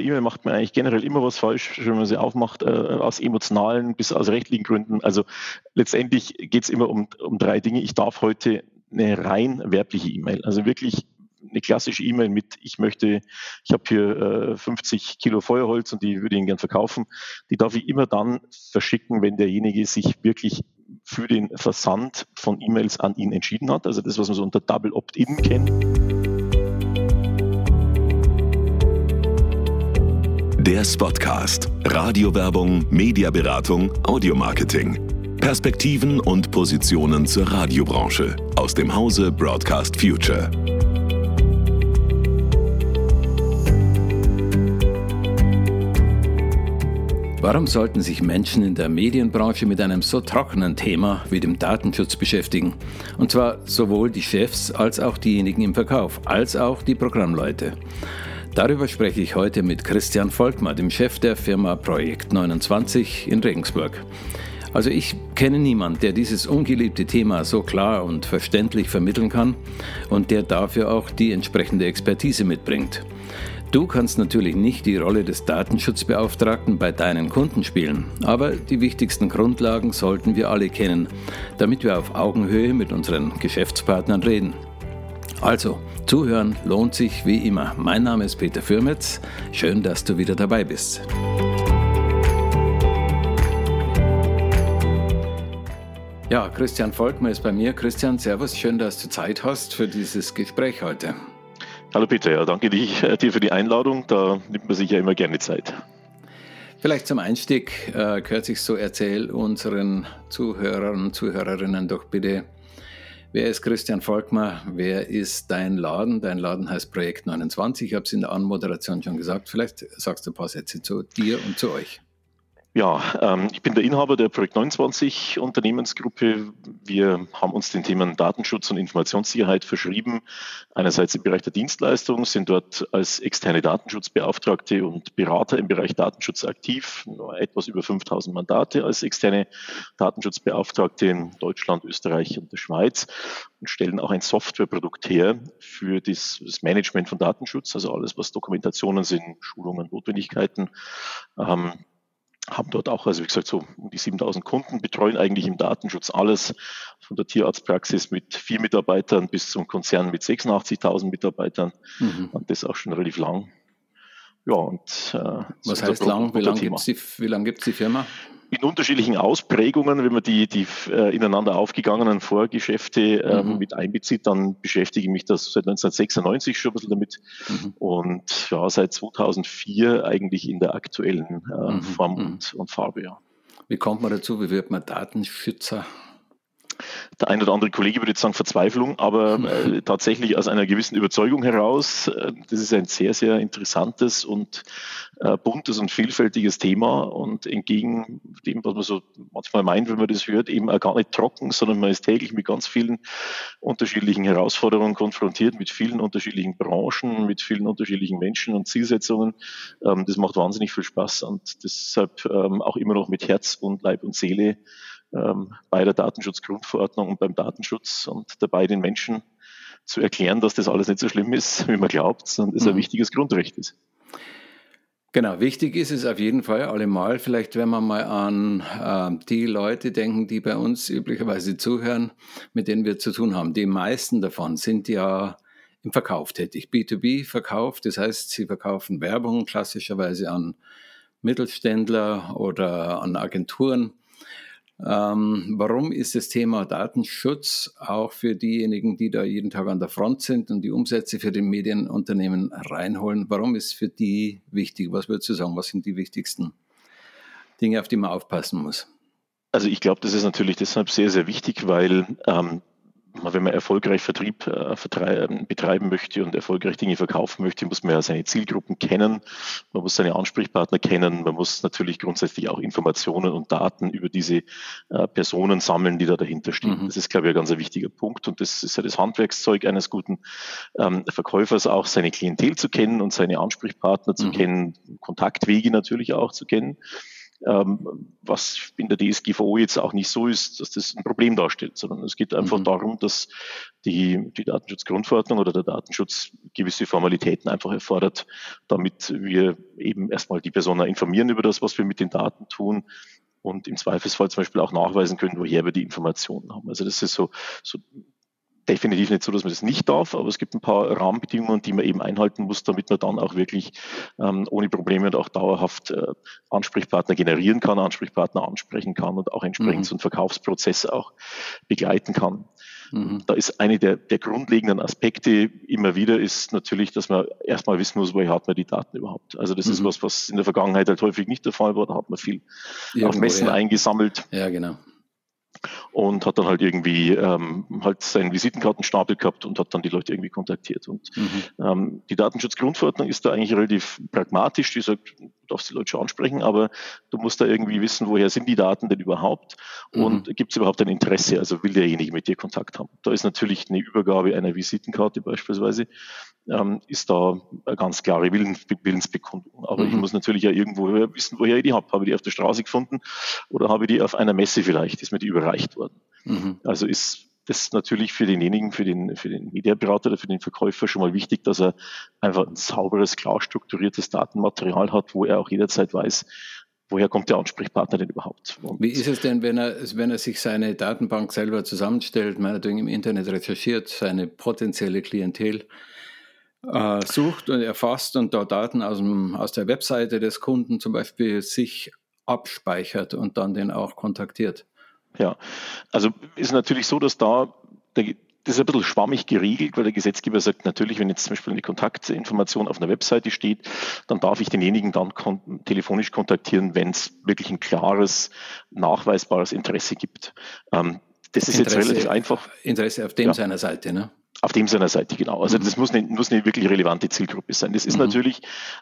bei E-Mail macht man eigentlich generell immer was falsch, wenn man sie aufmacht, äh, aus emotionalen bis aus rechtlichen Gründen. Also letztendlich geht es immer um, um drei Dinge. Ich darf heute eine rein werbliche E-Mail, also wirklich eine klassische E-Mail mit, ich möchte, ich habe hier äh, 50 Kilo Feuerholz und die würde ich Ihnen gern verkaufen, die darf ich immer dann verschicken, wenn derjenige sich wirklich für den Versand von E-Mails an ihn entschieden hat. Also das, was man so unter Double Opt-in kennt. Der Spotcast. Radiowerbung, Mediaberatung, Audiomarketing. Perspektiven und Positionen zur Radiobranche aus dem Hause Broadcast Future. Warum sollten sich Menschen in der Medienbranche mit einem so trockenen Thema wie dem Datenschutz beschäftigen? Und zwar sowohl die Chefs als auch diejenigen im Verkauf, als auch die Programmleute. Darüber spreche ich heute mit Christian Volkmar, dem Chef der Firma Projekt 29 in Regensburg. Also ich kenne niemanden, der dieses ungeliebte Thema so klar und verständlich vermitteln kann und der dafür auch die entsprechende Expertise mitbringt. Du kannst natürlich nicht die Rolle des Datenschutzbeauftragten bei deinen Kunden spielen, aber die wichtigsten Grundlagen sollten wir alle kennen, damit wir auf Augenhöhe mit unseren Geschäftspartnern reden. Also, zuhören lohnt sich wie immer. Mein Name ist Peter Fürmetz. Schön, dass du wieder dabei bist. Ja, Christian Volkmann ist bei mir. Christian, Servus, schön, dass du Zeit hast für dieses Gespräch heute. Hallo Peter, ja, danke äh, dir für die Einladung. Da nimmt man sich ja immer gerne Zeit. Vielleicht zum Einstieg, äh, gehört sich so, erzähl unseren Zuhörern und Zuhörerinnen doch bitte, wer ist Christian Volkmar, wer ist dein Laden? Dein Laden heißt Projekt 29, ich habe es in der Anmoderation schon gesagt. Vielleicht sagst du ein paar Sätze zu dir und zu euch. Ja, ähm, ich bin der Inhaber der Projekt 29 Unternehmensgruppe. Wir haben uns den Themen Datenschutz und Informationssicherheit verschrieben. Einerseits im Bereich der Dienstleistung, sind dort als externe Datenschutzbeauftragte und Berater im Bereich Datenschutz aktiv. Etwas über 5000 Mandate als externe Datenschutzbeauftragte in Deutschland, Österreich und der Schweiz und stellen auch ein Softwareprodukt her für das, Management von Datenschutz, also alles, was Dokumentationen sind, Schulungen, Notwendigkeiten. Ähm, haben dort auch, also wie gesagt, so um die 7000 Kunden, betreuen eigentlich im Datenschutz alles, von der Tierarztpraxis mit vier Mitarbeitern bis zum Konzern mit 86.000 Mitarbeitern mhm. und das auch schon relativ lang. Ja, und äh, was heißt lang? Wie lange gibt es die, lang die Firma? In unterschiedlichen Ausprägungen, wenn man die, die äh, ineinander aufgegangenen Vorgeschäfte ähm, mhm. mit einbezieht, dann beschäftige ich mich das seit 1996 schon ein bisschen damit mhm. und ja, seit 2004 eigentlich in der aktuellen äh, mhm. Form mhm. und, und Farbe. Ja. Wie kommt man dazu? Wie wird man Datenschützer? Der ein oder andere Kollege würde jetzt sagen Verzweiflung, aber äh, tatsächlich aus einer gewissen Überzeugung heraus. Äh, das ist ein sehr, sehr interessantes und äh, buntes und vielfältiges Thema und entgegen dem, was man so manchmal meint, wenn man das hört, eben auch gar nicht trocken, sondern man ist täglich mit ganz vielen unterschiedlichen Herausforderungen konfrontiert, mit vielen unterschiedlichen Branchen, mit vielen unterschiedlichen Menschen und Zielsetzungen. Ähm, das macht wahnsinnig viel Spaß und deshalb ähm, auch immer noch mit Herz und Leib und Seele ähm, bei der Datenschutzgrundverordnung und beim Datenschutz und dabei den Menschen zu erklären, dass das alles nicht so schlimm ist, wie man glaubt, sondern es mhm. ein wichtiges Grundrecht ist. Genau, wichtig ist es auf jeden Fall allemal. Vielleicht, wenn wir mal an äh, die Leute denken, die bei uns üblicherweise zuhören, mit denen wir zu tun haben. Die meisten davon sind ja im Verkauf tätig, B2B-Verkauf. Das heißt, sie verkaufen Werbung klassischerweise an Mittelständler oder an Agenturen. Ähm, warum ist das Thema Datenschutz auch für diejenigen, die da jeden Tag an der Front sind und die Umsätze für die Medienunternehmen reinholen, warum ist für die wichtig? Was würdest du sagen? Was sind die wichtigsten Dinge, auf die man aufpassen muss? Also ich glaube, das ist natürlich deshalb sehr, sehr wichtig, weil ähm, wenn man erfolgreich Vertrieb äh, betreiben möchte und erfolgreich Dinge verkaufen möchte, muss man ja seine Zielgruppen kennen, man muss seine Ansprechpartner kennen, man muss natürlich grundsätzlich auch Informationen und Daten über diese äh, Personen sammeln, die da dahinter stehen. Mhm. Das ist, glaube ich, ein ganz wichtiger Punkt und das ist ja das Handwerkszeug eines guten ähm, Verkäufers, auch seine Klientel zu kennen und seine Ansprechpartner zu mhm. kennen, Kontaktwege natürlich auch zu kennen. Ähm, was in der DSGVO jetzt auch nicht so ist, dass das ein Problem darstellt, sondern es geht einfach mhm. darum, dass die, die Datenschutzgrundverordnung oder der Datenschutz gewisse Formalitäten einfach erfordert, damit wir eben erstmal die Person informieren über das, was wir mit den Daten tun und im Zweifelsfall zum Beispiel auch nachweisen können, woher wir die Informationen haben. Also das ist so, so definitiv nicht so, dass man das nicht darf, aber es gibt ein paar Rahmenbedingungen, die man eben einhalten muss, damit man dann auch wirklich ähm, ohne Probleme und auch dauerhaft äh, Ansprechpartner generieren kann, Ansprechpartner ansprechen kann und auch entsprechend mhm. so einen Verkaufsprozess auch begleiten kann. Mhm. Da ist eine der, der grundlegenden Aspekte immer wieder ist natürlich, dass man erstmal wissen muss, woher hat man die Daten überhaupt. Also das mhm. ist was, was in der Vergangenheit halt häufig nicht der Fall war. Da hat man viel Irgendwo, auf Messen ja. eingesammelt. Ja, genau und hat dann halt irgendwie ähm, halt seinen Visitenkartenstapel gehabt und hat dann die Leute irgendwie kontaktiert. Und mhm. ähm, die Datenschutzgrundverordnung ist da eigentlich relativ pragmatisch. Die sagt, darfst die Leute schon ansprechen, aber du musst da irgendwie wissen, woher sind die Daten denn überhaupt und mhm. gibt es überhaupt ein Interesse, also will derjenige mit dir Kontakt haben. Da ist natürlich eine Übergabe einer Visitenkarte beispielsweise, ähm, ist da eine ganz klare Willens, Willensbekundung. Aber mhm. ich muss natürlich ja irgendwo wissen, woher ich die habe. Habe ich die auf der Straße gefunden oder habe ich die auf einer Messe vielleicht, ist mir die überreicht worden. Mhm. Also ist das natürlich für denjenigen, für den, für den Mediaberater oder für den Verkäufer schon mal wichtig, dass er einfach ein sauberes, klar strukturiertes Datenmaterial hat, wo er auch jederzeit weiß, woher kommt der Ansprechpartner denn überhaupt? Und Wie ist es denn, wenn er, wenn er sich seine Datenbank selber zusammenstellt, meinetwegen im Internet recherchiert, seine potenzielle Klientel äh, sucht und erfasst und da Daten aus, dem, aus der Webseite des Kunden zum Beispiel sich abspeichert und dann den auch kontaktiert? Ja, also ist natürlich so, dass da der, das ist ein bisschen schwammig geregelt, weil der Gesetzgeber sagt, natürlich, wenn jetzt zum Beispiel eine Kontaktinformation auf einer Webseite steht, dann darf ich denjenigen dann kon telefonisch kontaktieren, wenn es wirklich ein klares, nachweisbares Interesse gibt. Ähm, das ist Interesse, jetzt relativ einfach. Interesse auf dem ja. seiner Seite, ne? Auf dem seiner Seite, genau. Also mhm. das muss eine, muss eine wirklich relevante Zielgruppe sein. Das ist mhm. natürlich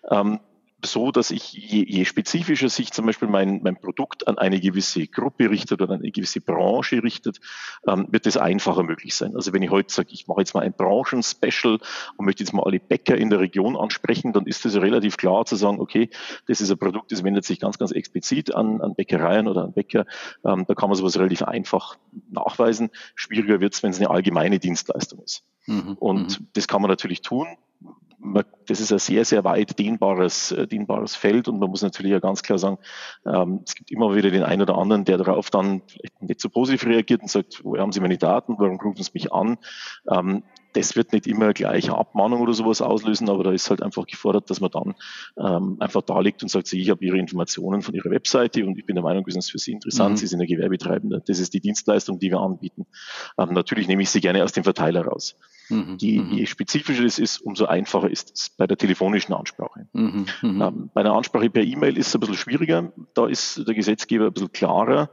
ähm, so, dass ich je, je spezifischer sich zum Beispiel mein, mein Produkt an eine gewisse Gruppe richtet oder an eine gewisse Branche richtet, ähm, wird es einfacher möglich sein. Also wenn ich heute sage, ich mache jetzt mal ein Branchen-Special und möchte jetzt mal alle Bäcker in der Region ansprechen, dann ist es relativ klar zu sagen, okay, das ist ein Produkt, das wendet sich ganz, ganz explizit an, an Bäckereien oder an Bäcker. Ähm, da kann man sowas relativ einfach nachweisen. Schwieriger wird es, wenn es eine allgemeine Dienstleistung ist. Mhm. Und mhm. das kann man natürlich tun das ist ein sehr, sehr weit dehnbares, äh, dehnbares Feld und man muss natürlich ja ganz klar sagen, ähm, es gibt immer wieder den einen oder anderen, der darauf dann vielleicht nicht so positiv reagiert und sagt, woher haben Sie meine Daten, warum rufen Sie mich an? Ähm, das wird nicht immer gleich eine Abmahnung oder sowas auslösen, aber da ist halt einfach gefordert, dass man dann ähm, einfach da liegt und sagt, ich habe Ihre Informationen von Ihrer Webseite und ich bin der Meinung, das ist für Sie interessant, mhm. Sie sind ein Gewerbetreibender, das ist die Dienstleistung, die wir anbieten. Ähm, natürlich nehme ich sie gerne aus dem Verteiler raus. Mhm. Die, mhm. je spezifischer es ist, umso einfacher ist es bei der telefonischen Ansprache. Mhm. Ähm, bei einer Ansprache per E-Mail ist es ein bisschen schwieriger, da ist der Gesetzgeber ein bisschen klarer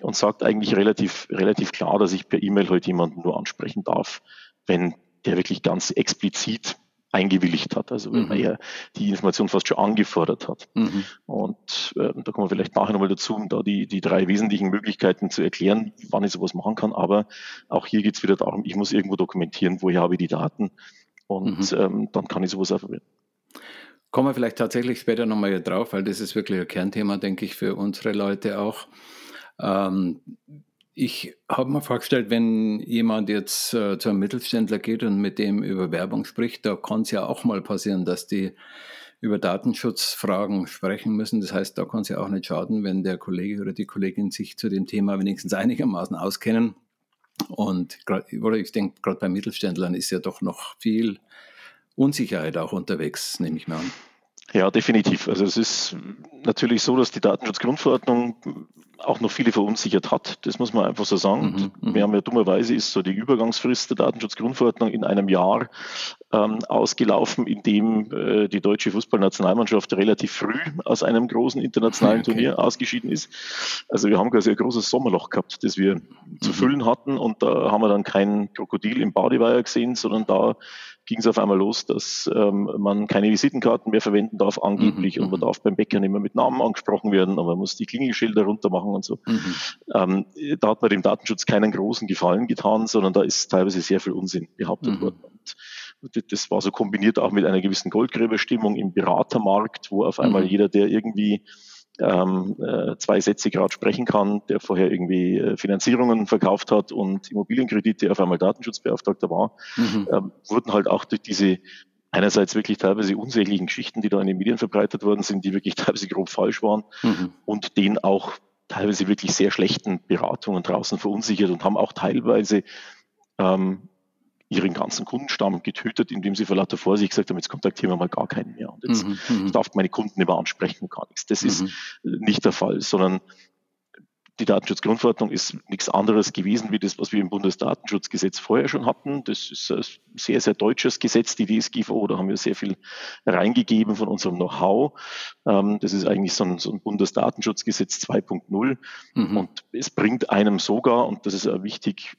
und sagt eigentlich relativ, relativ klar, dass ich per E-Mail heute jemanden nur ansprechen darf, wenn der wirklich ganz explizit eingewilligt hat, also wenn mhm. er die Information fast schon angefordert hat. Mhm. Und äh, da kommen wir vielleicht nachher nochmal dazu, um da die, die drei wesentlichen Möglichkeiten zu erklären, wann ich sowas machen kann. Aber auch hier geht es wieder darum, ich muss irgendwo dokumentieren, woher habe ich die Daten und mhm. ähm, dann kann ich sowas auch verwenden. Kommen wir vielleicht tatsächlich später nochmal drauf, weil das ist wirklich ein Kernthema, denke ich, für unsere Leute auch. Ähm, ich habe mir vorgestellt, wenn jemand jetzt äh, zu einem Mittelständler geht und mit dem über Werbung spricht, da kann es ja auch mal passieren, dass die über Datenschutzfragen sprechen müssen. Das heißt, da kann es ja auch nicht schaden, wenn der Kollege oder die Kollegin sich zu dem Thema wenigstens einigermaßen auskennen. Und oder ich denke, gerade bei Mittelständlern ist ja doch noch viel Unsicherheit auch unterwegs, nehme ich mal an. Ja, definitiv. Also es ist natürlich so, dass die Datenschutzgrundverordnung auch noch viele verunsichert hat. Das muss man einfach so sagen. Mhm, mhm, Wir haben ja dummerweise ist so die Übergangsfrist der Datenschutzgrundverordnung in einem Jahr ähm, ausgelaufen, in dem äh, die deutsche Fußballnationalmannschaft relativ früh aus einem großen internationalen okay. Turnier ausgeschieden ist. Also wir haben quasi ein großes Sommerloch gehabt, das wir mhm. zu füllen hatten und da haben wir dann kein Krokodil im Badeweiher gesehen, sondern da ging es auf einmal los, dass ähm, man keine Visitenkarten mehr verwenden darf, angeblich, mhm. und man mhm. darf beim Bäcker nicht mehr mit Namen angesprochen werden, aber man muss die Klingelschilder runter machen und so. Mhm. Ähm, da hat man dem Datenschutz keinen großen Gefallen getan, sondern da ist teilweise sehr viel Unsinn behauptet mhm. worden. Und das war so kombiniert auch mit einer gewissen Goldgräberstimmung im Beratermarkt, wo auf einmal mhm. jeder, der irgendwie ähm, äh, zwei Sätze gerade sprechen kann, der vorher irgendwie äh, Finanzierungen verkauft hat und Immobilienkredite auf einmal Datenschutzbeauftragter war, mhm. ähm, wurden halt auch durch diese einerseits wirklich teilweise unsäglichen Geschichten, die da in den Medien verbreitet worden sind, die wirklich teilweise grob falsch waren mhm. und den auch teilweise wirklich sehr schlechten Beratungen draußen verunsichert und haben auch teilweise ähm, ihren ganzen Kundenstamm getötet, indem sie vor lauter Vorsicht gesagt haben, jetzt kontaktieren wir mal gar keinen mehr. Und jetzt mhm, mhm. darf meine Kunden nicht mehr ansprechen und gar nichts. Das mhm. ist nicht der Fall, sondern die Datenschutzgrundverordnung ist nichts anderes gewesen wie das, was wir im Bundesdatenschutzgesetz vorher schon hatten. Das ist ein sehr, sehr deutsches Gesetz, die DSGVO. Da haben wir sehr viel reingegeben von unserem Know-how. Ähm, das ist eigentlich so ein, so ein Bundesdatenschutzgesetz 2.0. Mhm. Und es bringt einem sogar, und das ist auch wichtig,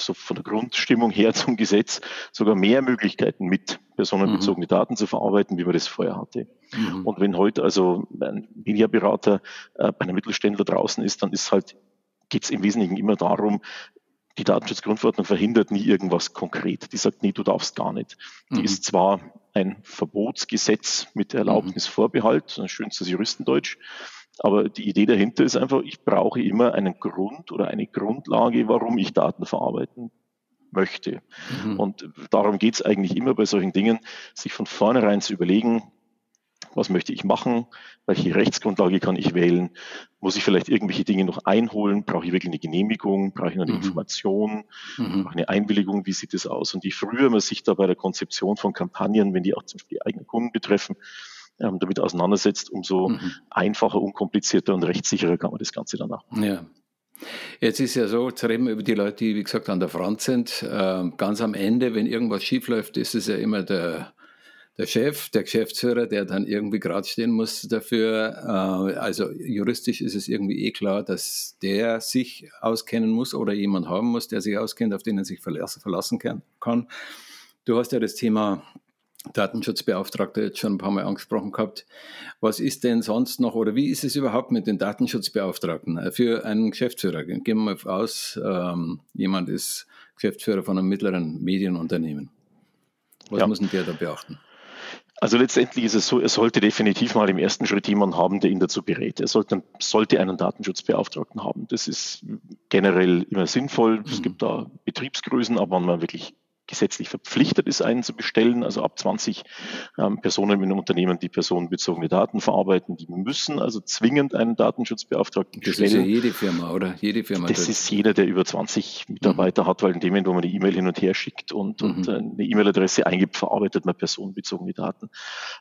so von der Grundstimmung her zum Gesetz sogar mehr Möglichkeiten mit personenbezogene mhm. Daten zu verarbeiten, wie man das vorher hatte. Mhm. Und wenn heute also ein Mediaberater äh, bei einem Mittelständler draußen ist, dann ist halt geht es im Wesentlichen immer darum, die Datenschutzgrundverordnung verhindert nie irgendwas konkret. Die sagt, nee, du darfst gar nicht. Die mhm. ist zwar ein Verbotsgesetz mit Erlaubnisvorbehalt, mhm. schönstes Juristendeutsch, aber die Idee dahinter ist einfach, ich brauche immer einen Grund oder eine Grundlage, warum ich Daten verarbeiten möchte. Mhm. Und darum geht es eigentlich immer bei solchen Dingen, sich von vornherein zu überlegen, was möchte ich machen, welche Rechtsgrundlage kann ich wählen, muss ich vielleicht irgendwelche Dinge noch einholen, brauche ich wirklich eine Genehmigung, brauche ich noch eine mhm. Information, mhm. brauche ich eine Einwilligung, wie sieht das aus? Und je früher man sich da bei der Konzeption von Kampagnen, wenn die auch zum Beispiel die eigenen Kunden betreffen, ähm, damit auseinandersetzt, umso mhm. einfacher, unkomplizierter und rechtssicherer kann man das Ganze dann auch machen. Ja. Jetzt ist ja so, jetzt reden wir über die Leute, die, wie gesagt, an der Front sind. Ähm, ganz am Ende, wenn irgendwas schiefläuft, ist es ja immer der, der Chef, der Geschäftsführer, der dann irgendwie gerade stehen muss dafür. Äh, also juristisch ist es irgendwie eh klar, dass der sich auskennen muss oder jemand haben muss, der sich auskennt, auf den er sich verlassen kann. Du hast ja das Thema Datenschutzbeauftragter jetzt schon ein paar Mal angesprochen gehabt. Was ist denn sonst noch oder wie ist es überhaupt mit den Datenschutzbeauftragten äh, für einen Geschäftsführer? Gehen wir mal aus, ähm, jemand ist Geschäftsführer von einem mittleren Medienunternehmen. Was ja. muss denn der da beachten? Also letztendlich ist es so, er sollte definitiv mal im ersten Schritt jemanden haben, der ihn dazu berät. Er sollte, sollte einen Datenschutzbeauftragten haben. Das ist generell immer sinnvoll. Es mhm. gibt da Betriebsgrößen, aber wenn man wirklich gesetzlich verpflichtet ist, einen zu bestellen. Also ab 20 ähm, Personen in einem Unternehmen, die personenbezogene Daten verarbeiten, die müssen also zwingend einen Datenschutzbeauftragten das bestellen. Das ist ja jede Firma, oder? Jede Firma. Das ist jeder, der über 20 Mitarbeiter mhm. hat, weil in dem Moment, wo man die E-Mail hin und her schickt und, mhm. und eine E-Mail-Adresse eingibt, verarbeitet man personenbezogene Daten.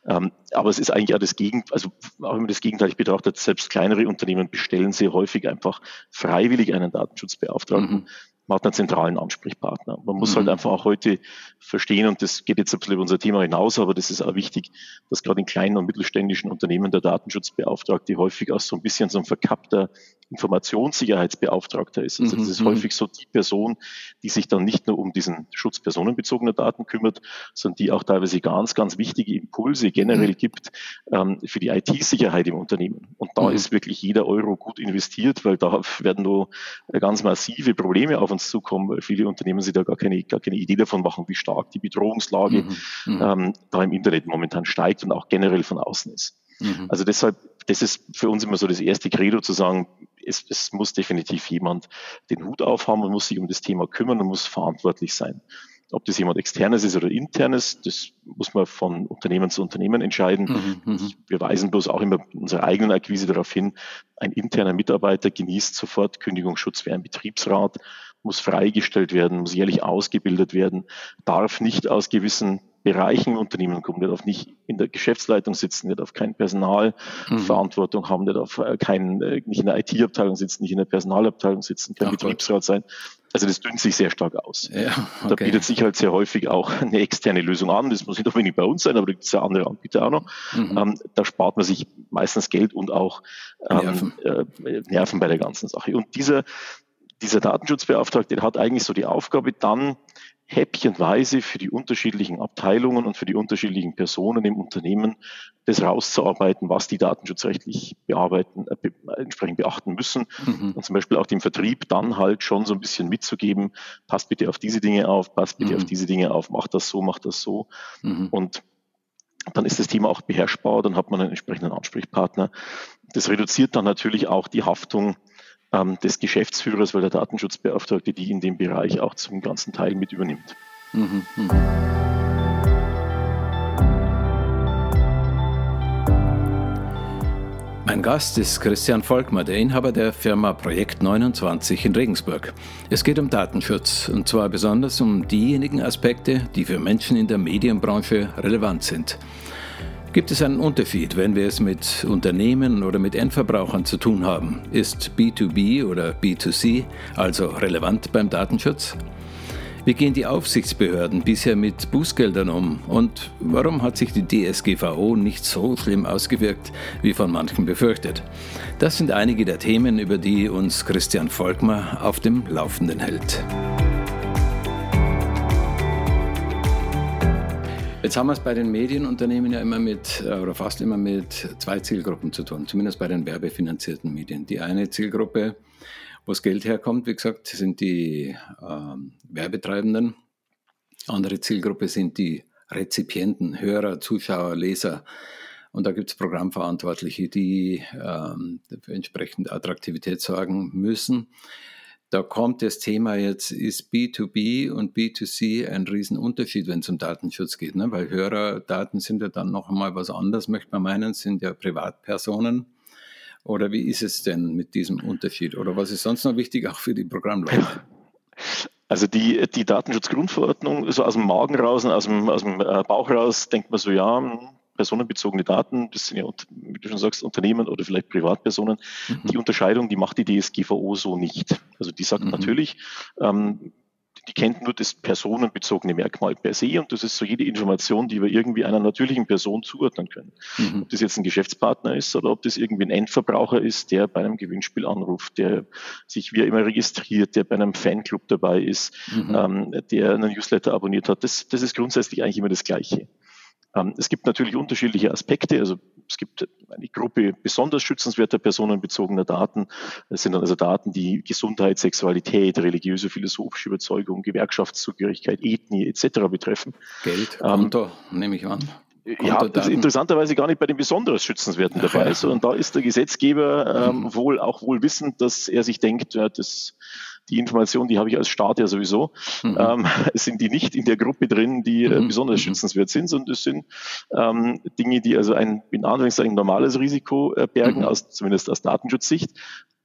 Ähm, aber es ist eigentlich auch das Gegenteil, also auch wenn man das gegenteilig betrachtet, selbst kleinere Unternehmen bestellen sehr häufig einfach freiwillig einen Datenschutzbeauftragten. Mhm man hat einen zentralen Ansprechpartner. Man muss halt mhm. halt einfach auch heute verstehen, und das geht jetzt ein bisschen über unser Thema hinaus, aber das ist auch wichtig, dass gerade in kleinen und mittelständischen Unternehmen der Datenschutzbeauftragte häufig auch so ein bisschen so ein verkappter Informationssicherheitsbeauftragter ist. Also das ist mhm. häufig so die Person, die sich dann nicht nur um diesen Schutz personenbezogener Daten kümmert, sondern die auch teilweise ganz, ganz wichtige Impulse generell mhm. gibt ähm, für die IT-Sicherheit im Unternehmen. Und da mhm. ist wirklich jeder Euro gut investiert, weil da werden nur ganz massive Probleme auf uns zukommen, weil viele Unternehmen sich da gar keine, gar keine Idee davon machen, wie stark die Bedrohungslage mhm. mhm. ähm, da im Internet momentan steigt und auch generell von außen ist. Mhm. Also deshalb, das ist für uns immer so das erste Credo zu sagen, es, es muss definitiv jemand den Hut aufhaben und muss sich um das Thema kümmern und muss verantwortlich sein. Ob das jemand externes ist oder internes, das muss man von Unternehmen zu Unternehmen entscheiden. Mhm, mhm. wir weisen bloß auch immer unsere eigenen Akquise darauf hin, ein interner Mitarbeiter genießt sofort Kündigungsschutz für einen Betriebsrat, muss freigestellt werden, muss jährlich ausgebildet werden, darf nicht aus gewissen Bereichen Unternehmen kommen, der darf nicht in der Geschäftsleitung sitzen, der darf keine Personalverantwortung mhm. haben, der darf äh, kein, äh, nicht in der IT-Abteilung sitzen, nicht in der Personalabteilung sitzen, kein Ach Betriebsrat Gott. sein. Also das dünnt sich sehr stark aus. Ja, okay. Da bietet sich halt sehr häufig auch eine externe Lösung an. Das muss nicht unbedingt bei uns sein, aber da gibt es ja andere Anbieter auch noch. Mhm. Ähm, da spart man sich meistens Geld und auch ähm, Nerven. Äh, Nerven bei der ganzen Sache. Und dieser, dieser Datenschutzbeauftragte hat eigentlich so die Aufgabe, dann häppchenweise für die unterschiedlichen Abteilungen und für die unterschiedlichen Personen im Unternehmen das rauszuarbeiten, was die datenschutzrechtlich bearbeiten, äh, be entsprechend beachten müssen. Mhm. Und zum Beispiel auch dem Vertrieb dann halt schon so ein bisschen mitzugeben, passt bitte auf diese Dinge auf, passt bitte mhm. auf diese Dinge auf, macht das so, macht das so. Mhm. Und dann ist das Thema auch beherrschbar, dann hat man einen entsprechenden Ansprechpartner. das reduziert dann natürlich auch die Haftung ähm, des Geschäftsführers, weil der Datenschutzbeauftragte die in dem Bereich auch zum ganzen Teil mit übernimmt. Mhm, mh. Mein Gast ist Christian Volkmar, der Inhaber der Firma Projekt 29 in Regensburg. Es geht um Datenschutz und zwar besonders um diejenigen Aspekte, die für Menschen in der Medienbranche relevant sind. Gibt es einen Unterschied, wenn wir es mit Unternehmen oder mit Endverbrauchern zu tun haben? Ist B2B oder B2C also relevant beim Datenschutz? Wie gehen die Aufsichtsbehörden bisher mit Bußgeldern um? Und warum hat sich die DSGVO nicht so schlimm ausgewirkt, wie von manchen befürchtet? Das sind einige der Themen, über die uns Christian Volkmar auf dem Laufenden hält. Jetzt haben wir es bei den Medienunternehmen ja immer mit, äh, oder fast immer mit zwei Zielgruppen zu tun, zumindest bei den werbefinanzierten Medien. Die eine Zielgruppe wo das Geld herkommt, wie gesagt, sind die ähm, Werbetreibenden. Andere Zielgruppe sind die Rezipienten, Hörer, Zuschauer, Leser. Und da gibt es Programmverantwortliche, die ähm, für Attraktivität sorgen müssen. Da kommt das Thema jetzt, ist B2B und B2C ein Riesenunterschied, wenn es um Datenschutz geht, ne? weil Hörerdaten sind ja dann noch einmal was anderes, möchte man meinen, sind ja Privatpersonen. Oder wie ist es denn mit diesem Unterschied? Oder was ist sonst noch wichtig, auch für die Programmleute? Also die, die Datenschutzgrundverordnung, so aus dem Magen raus, aus dem, aus dem äh, Bauch raus, denkt man so, ja, hm, personenbezogene Daten, das sind ja, wie du schon sagst, Unternehmen oder vielleicht Privatpersonen. Mhm. Die Unterscheidung, die macht die DSGVO so nicht. Also die sagt mhm. natürlich, ähm, die kennt nur das personenbezogene Merkmal per se und das ist so jede Information, die wir irgendwie einer natürlichen Person zuordnen können. Mhm. Ob das jetzt ein Geschäftspartner ist oder ob das irgendwie ein Endverbraucher ist, der bei einem Gewinnspiel anruft, der sich wie immer registriert, der bei einem Fanclub dabei ist, mhm. ähm, der einen Newsletter abonniert hat. Das, das ist grundsätzlich eigentlich immer das Gleiche. Ähm, es gibt natürlich unterschiedliche Aspekte. Also es gibt eine Gruppe besonders schützenswerter personenbezogener Daten. Das sind dann also Daten, die Gesundheit, Sexualität, religiöse, philosophische Überzeugung, Gewerkschaftszugehörigkeit, Ethnie etc. betreffen. Geld, ähm, Konto, ähm, nehme ich an. Ja, das ist interessanterweise gar nicht bei den besonders schützenswerten dabei, sondern da ist der Gesetzgeber ähm, mhm. wohl auch wohl wissend, dass er sich denkt, ja, das die Informationen, die habe ich als Staat ja sowieso, mhm. ähm, sind die nicht in der Gruppe drin, die äh, mhm. besonders mhm. schützenswert sind, sondern es sind ähm, Dinge, die also ein in Anführungszeichen normales Risiko äh, bergen, mhm. aus, zumindest aus Datenschutzsicht.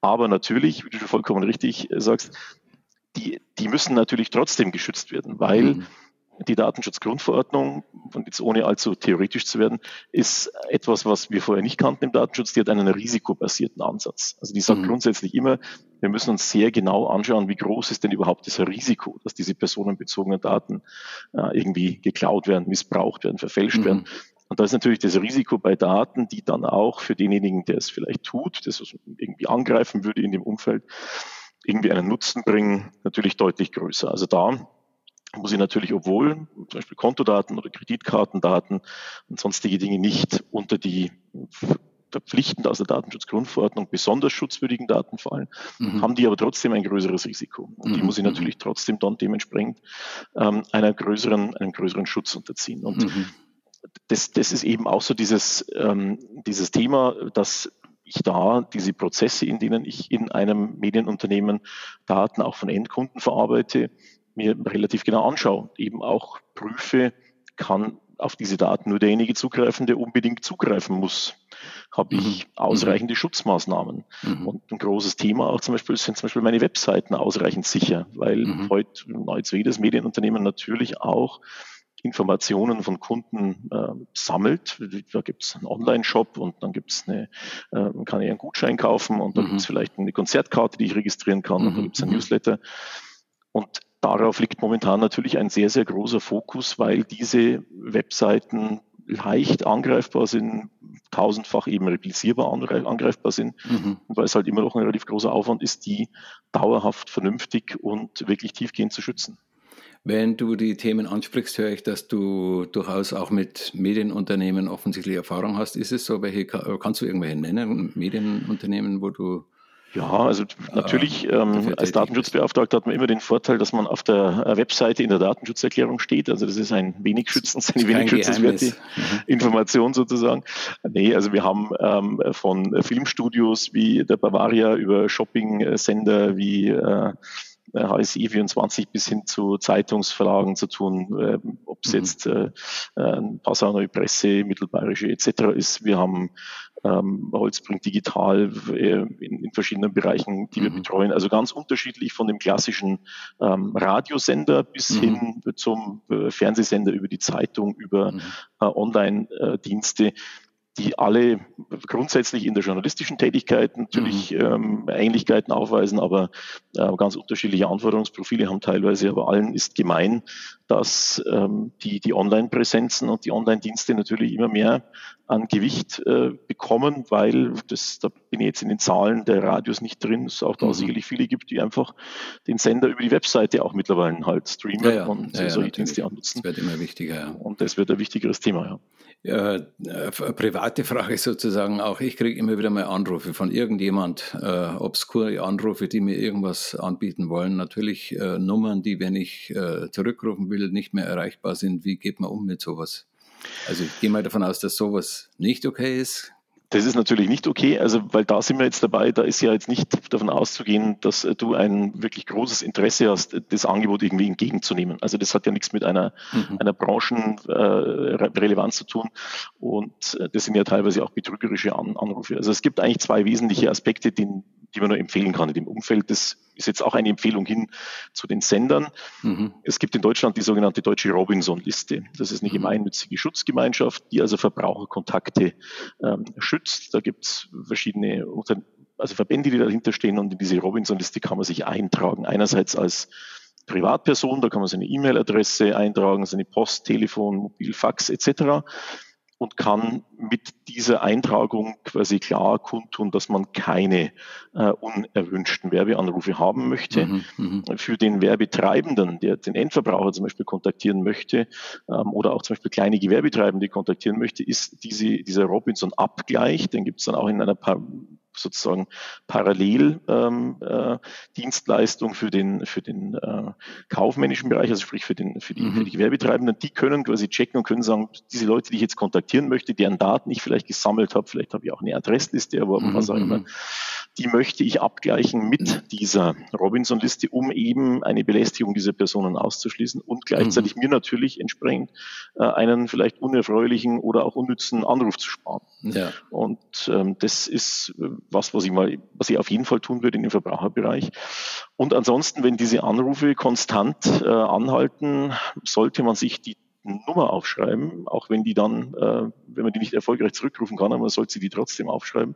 Aber natürlich, wie du vollkommen richtig äh, sagst, die, die müssen natürlich trotzdem geschützt werden, weil mhm die Datenschutzgrundverordnung, und jetzt ohne allzu theoretisch zu werden, ist etwas, was wir vorher nicht kannten im Datenschutz. Die hat einen risikobasierten Ansatz. Also die sagt mhm. grundsätzlich immer, wir müssen uns sehr genau anschauen, wie groß ist denn überhaupt das Risiko, dass diese personenbezogenen Daten äh, irgendwie geklaut werden, missbraucht werden, verfälscht mhm. werden. Und da ist natürlich das Risiko bei Daten, die dann auch für denjenigen, der es vielleicht tut, das irgendwie angreifen würde in dem Umfeld, irgendwie einen Nutzen bringen, natürlich deutlich größer. Also da muss ich natürlich, obwohl zum Beispiel Kontodaten oder Kreditkartendaten und sonstige Dinge nicht unter die verpflichtend aus der Datenschutzgrundverordnung besonders schutzwürdigen Daten fallen, mhm. haben die aber trotzdem ein größeres Risiko. Und mhm. die muss ich natürlich trotzdem dann dementsprechend ähm, einer größeren, einem größeren Schutz unterziehen. Und mhm. das, das ist eben auch so dieses, ähm, dieses Thema, dass ich da diese Prozesse, in denen ich in einem Medienunternehmen Daten auch von Endkunden verarbeite, mir relativ genau anschaue, eben auch prüfe, kann auf diese Daten nur derjenige zugreifen, der unbedingt zugreifen muss. Habe ich mhm. ausreichende mhm. Schutzmaßnahmen? Mhm. Und ein großes Thema auch zum Beispiel sind zum Beispiel meine Webseiten ausreichend sicher, weil mhm. heute nahezu jedes Medienunternehmen natürlich auch Informationen von Kunden äh, sammelt. Da gibt es einen Online-Shop und dann gibt es eine, äh, kann ich einen Gutschein kaufen und dann mhm. gibt es vielleicht eine Konzertkarte, die ich registrieren kann und dann gibt es ein mhm. Newsletter. Und darauf liegt momentan natürlich ein sehr, sehr großer Fokus, weil diese Webseiten leicht angreifbar sind, tausendfach eben replisierbar angreifbar sind mhm. und weil es halt immer noch ein relativ großer Aufwand ist, die dauerhaft vernünftig und wirklich tiefgehend zu schützen. Wenn du die Themen ansprichst, höre ich, dass du durchaus auch mit Medienunternehmen offensichtlich Erfahrung hast. Ist es so? Welche kannst du irgendwelche nennen? Medienunternehmen, wo du Ja, also natürlich, äh, ähm, als Datenschutzbeauftragter hat man immer den Vorteil, dass man auf der äh, Webseite in der Datenschutzerklärung steht. Also das ist ein wenig schützens, eine wenig schützenswerte mhm. Information sozusagen. Nee, also wir haben ähm, von Filmstudios wie der Bavaria über Shopping-Sender wie äh, HSI24 bis hin zu Zeitungsverlagen zu tun, äh, ob es mhm. jetzt äh, äh, Passau Neue Presse, Mittelbayerische etc. ist. Wir haben ähm, Holzbring Digital äh, in, in, verschiedenen Bereichen, die mhm. wir betreuen. Also ganz unterschiedlich von dem klassischen ähm, Radiosender bis mhm. hin zum äh, Fernsehsender über die Zeitung, über mhm. äh, Online-Dienste die alle grundsätzlich in der journalistischen Tätigkeit natürlich mhm. ähm, Ähnlichkeiten aufweisen, aber äh, ganz unterschiedliche Anforderungsprofile haben teilweise. Aber allen ist gemein, dass ähm, die, die Online-Präsenzen und die Online-Dienste natürlich immer mehr an Gewicht äh, bekommen, weil das, da bin ich jetzt in den Zahlen der Radios nicht drin, es auch da mhm. sicherlich viele gibt, die einfach den Sender über die Webseite auch mittlerweile halt streamen ja, ja. und ja, solche Dienste annutzen. Das wird immer wichtiger. Und das wird ein wichtigeres Thema, ja. Ja, äh, private Frage sozusagen auch. Ich kriege immer wieder mal Anrufe von irgendjemand, äh, obskure Anrufe, die mir irgendwas anbieten wollen. Natürlich äh, Nummern, die, wenn ich äh, zurückrufen will, nicht mehr erreichbar sind. Wie geht man um mit sowas? Also ich gehe mal davon aus, dass sowas nicht okay ist. Das ist natürlich nicht okay, also weil da sind wir jetzt dabei, da ist ja jetzt nicht davon auszugehen, dass du ein wirklich großes Interesse hast, das Angebot irgendwie entgegenzunehmen. Also das hat ja nichts mit einer, mhm. einer Branchenrelevanz äh, zu tun und äh, das sind ja teilweise auch betrügerische An Anrufe. Also es gibt eigentlich zwei wesentliche Aspekte, die, die man nur empfehlen kann in dem Umfeld. Das ist jetzt auch eine Empfehlung hin zu den Sendern. Mhm. Es gibt in Deutschland die sogenannte Deutsche Robinson-Liste. Das ist eine mhm. gemeinnützige Schutzgemeinschaft, die also Verbraucherkontakte ähm, schützt. Da gibt es verschiedene also Verbände, die dahinter stehen und in diese Robinson-Liste kann man sich eintragen. Einerseits als Privatperson, da kann man seine E-Mail-Adresse eintragen, seine Post, Telefon, Mobil, Fax etc und kann mit dieser Eintragung quasi klar kundtun, dass man keine äh, unerwünschten Werbeanrufe haben möchte. Mhm, mhm, Für den Werbetreibenden, der den Endverbraucher zum Beispiel kontaktieren möchte ähm, oder auch zum Beispiel kleine Gewerbetreibende kontaktieren möchte, ist diese, dieser Robinson-Abgleich, den gibt es dann auch in einer sozusagen Paralleldienstleistung ähm, äh, für den, für den äh, kaufmännischen Bereich, also sprich für, den, für, die, mhm. für die Gewerbetreibenden, die können quasi checken und können sagen, diese Leute, die ich jetzt kontaktieren möchte, deren Daten ich vielleicht gesammelt habe, vielleicht habe ich auch eine Adressliste erworben, mhm. was auch immer, mhm. die möchte ich abgleichen mit dieser Robinson-Liste, um eben eine Belästigung dieser Personen auszuschließen und gleichzeitig mhm. mir natürlich entsprechend äh, einen vielleicht unerfreulichen oder auch unnützen Anruf zu sparen. Ja. Und ähm, das ist äh, was, was ich mal, was ich auf jeden Fall tun würde in dem Verbraucherbereich. Und ansonsten, wenn diese Anrufe konstant äh, anhalten, sollte man sich die Nummer aufschreiben, auch wenn die dann, äh, wenn man die nicht erfolgreich zurückrufen kann, aber man sollte sie die trotzdem aufschreiben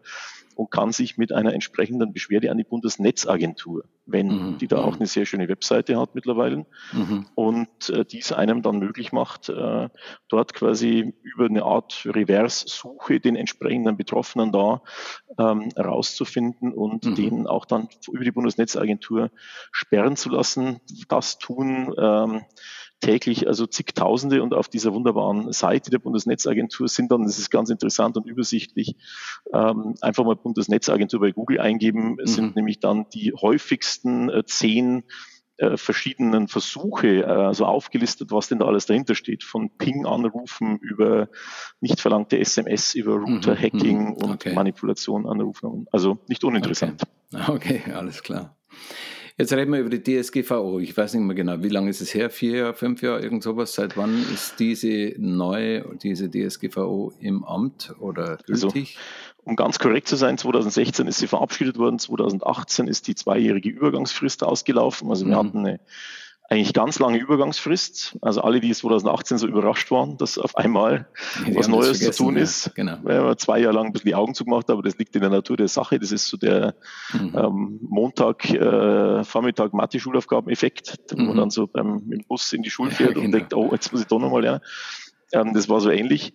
und kann sich mit einer entsprechenden Beschwerde an die Bundesnetzagentur wenden, mhm. die da auch mhm. eine sehr schöne Webseite hat mittlerweile mhm. und äh, dies einem dann möglich macht, äh, dort quasi über eine Art Reverse-Suche den entsprechenden Betroffenen da ähm, herauszufinden und mhm. den auch dann über die Bundesnetzagentur sperren zu lassen. Das tun ähm, täglich also zigtausende und auf dieser wunderbaren Seite der Bundesnetzagentur sind dann, das ist ganz interessant und übersichtlich, ähm, einfach mal Bundesnetzagentur bei Google eingeben, mhm. sind nämlich dann die häufigsten äh, zehn äh, verschiedenen Versuche, äh, also aufgelistet, was denn da alles dahinter steht, von Ping-Anrufen über nicht verlangte SMS, über mhm, Router-Hacking mhm, und okay. Manipulation Anrufen. Also nicht uninteressant. Okay. okay, alles klar. Jetzt reden wir über die DSGVO. Ich weiß nicht mehr genau, wie lange ist es her? Vier Jahre, fünf Jahre, irgend sowas? Seit wann ist diese neue, diese DSGVO im Amt oder gültig? Also, um ganz korrekt zu sein, 2016 ist sie verabschiedet worden, 2018 ist die zweijährige Übergangsfrist ausgelaufen. Also wir mhm. hatten eine eigentlich ganz lange Übergangsfrist. Also alle, die 2018 so überrascht waren, dass auf einmal die was Neues zu tun ist. Genau. Wir haben zwei Jahre lang ein bisschen die Augen zugemacht, aber das liegt in der Natur der Sache. Das ist so der mhm. ähm, Montag, äh, Vormittag Mathe-Schulaufgaben-Effekt, wo mhm. man dann so beim mit dem Bus in die Schule fährt ja, genau. und denkt, oh, jetzt muss ich doch nochmal lernen. Ähm, das war so ähnlich.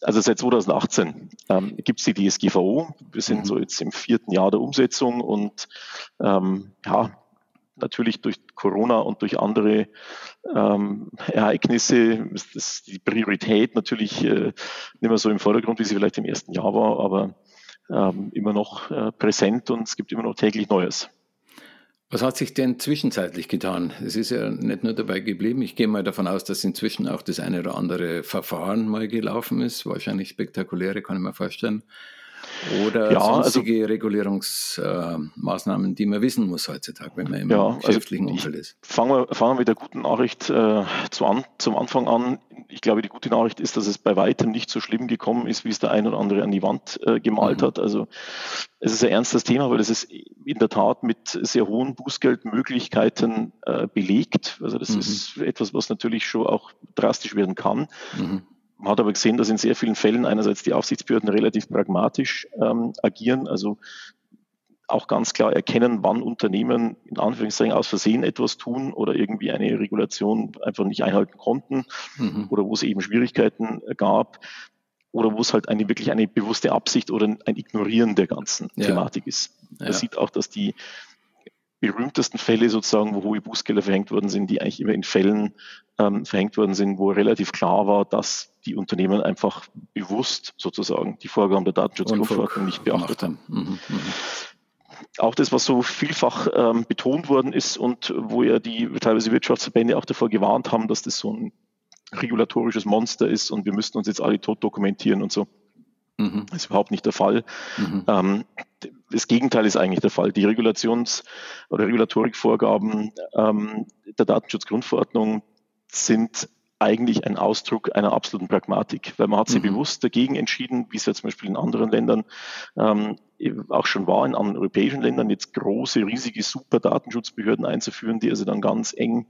Also seit 2018 ähm, gibt es die DSGVO. Wir sind mhm. so jetzt im vierten Jahr der Umsetzung und ähm, ja, natürlich durch Corona und durch andere ähm, Ereignisse ist das die Priorität natürlich äh, nicht mehr so im Vordergrund, wie sie vielleicht im ersten Jahr war, aber ähm, immer noch äh, präsent und es gibt immer noch täglich Neues. Was hat sich denn zwischenzeitlich getan? Es ist ja nicht nur dabei geblieben. Ich gehe mal davon aus, dass inzwischen auch das eine oder andere Verfahren mal gelaufen ist. Wahrscheinlich spektakuläre, kann ich mir vorstellen. Oder ja, sonstige also, Regulierungsmaßnahmen, äh, die man wissen muss heutzutage, wenn man im ja, also geschäftlichen also Umfeld ist. Fangen wir, fangen wir mit der guten Nachricht äh, zu an, zum Anfang an. Ich glaube, die gute Nachricht ist, dass es bei weitem nicht so schlimm gekommen ist, wie es der ein oder andere an die Wand äh, gemalt mhm. hat. Also es ist ein ernstes Thema, weil es ist in der Tat mit sehr hohen Bußgeldmöglichkeiten äh, belegt. Also das mhm. ist etwas, was natürlich schon auch drastisch werden kann. Mhm. Man hat aber gesehen, dass in sehr vielen Fällen einerseits die Aufsichtsbehörden relativ pragmatisch ähm, agieren, also auch ganz klar erkennen, wann Unternehmen in Anführungszeichen aus Versehen etwas tun oder irgendwie eine Regulation einfach nicht einhalten konnten mhm. oder wo es eben Schwierigkeiten gab oder wo es halt eine wirklich eine bewusste Absicht oder ein Ignorieren der ganzen ja. Thematik ist. Man ja. sieht auch, dass die berühmtesten Fälle sozusagen, wo hohe Bußgelder verhängt worden sind, die eigentlich immer in Fällen ähm, verhängt worden sind, wo relativ klar war, dass die Unternehmen einfach bewusst sozusagen die Vorgaben der Datenschutzgrundverordnung nicht beachtet haben. Mhm, mh. Auch das, was so vielfach ähm, betont worden ist und wo ja die teilweise Wirtschaftsverbände auch davor gewarnt haben, dass das so ein regulatorisches Monster ist und wir müssten uns jetzt alle tot dokumentieren und so. Mhm. Das ist überhaupt nicht der Fall. Mhm. Ähm, das Gegenteil ist eigentlich der Fall. Die Regulations- oder Regulatorikvorgaben ähm, der Datenschutzgrundverordnung sind eigentlich ein Ausdruck einer absoluten Pragmatik, weil man hat sich mhm. bewusst dagegen entschieden, wie es ja zum Beispiel in anderen Ländern ähm, auch schon war, in anderen europäischen Ländern, jetzt große, riesige Super-Datenschutzbehörden einzuführen, die also dann ganz eng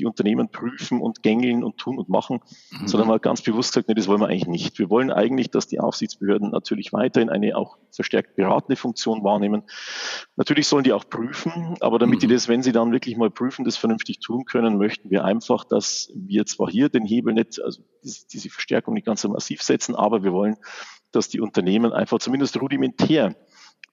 die Unternehmen prüfen und gängeln und tun und machen, mhm. sondern mal ganz bewusst gesagt, nee, das wollen wir eigentlich nicht. Wir wollen eigentlich, dass die Aufsichtsbehörden natürlich weiterhin eine auch verstärkt beratende Funktion wahrnehmen. Natürlich sollen die auch prüfen, aber damit mhm. die das, wenn sie dann wirklich mal prüfen, das vernünftig tun können, möchten wir einfach, dass wir zwar hier den Hebel nicht, also diese Verstärkung nicht ganz so massiv setzen, aber wir wollen, dass die Unternehmen einfach zumindest rudimentär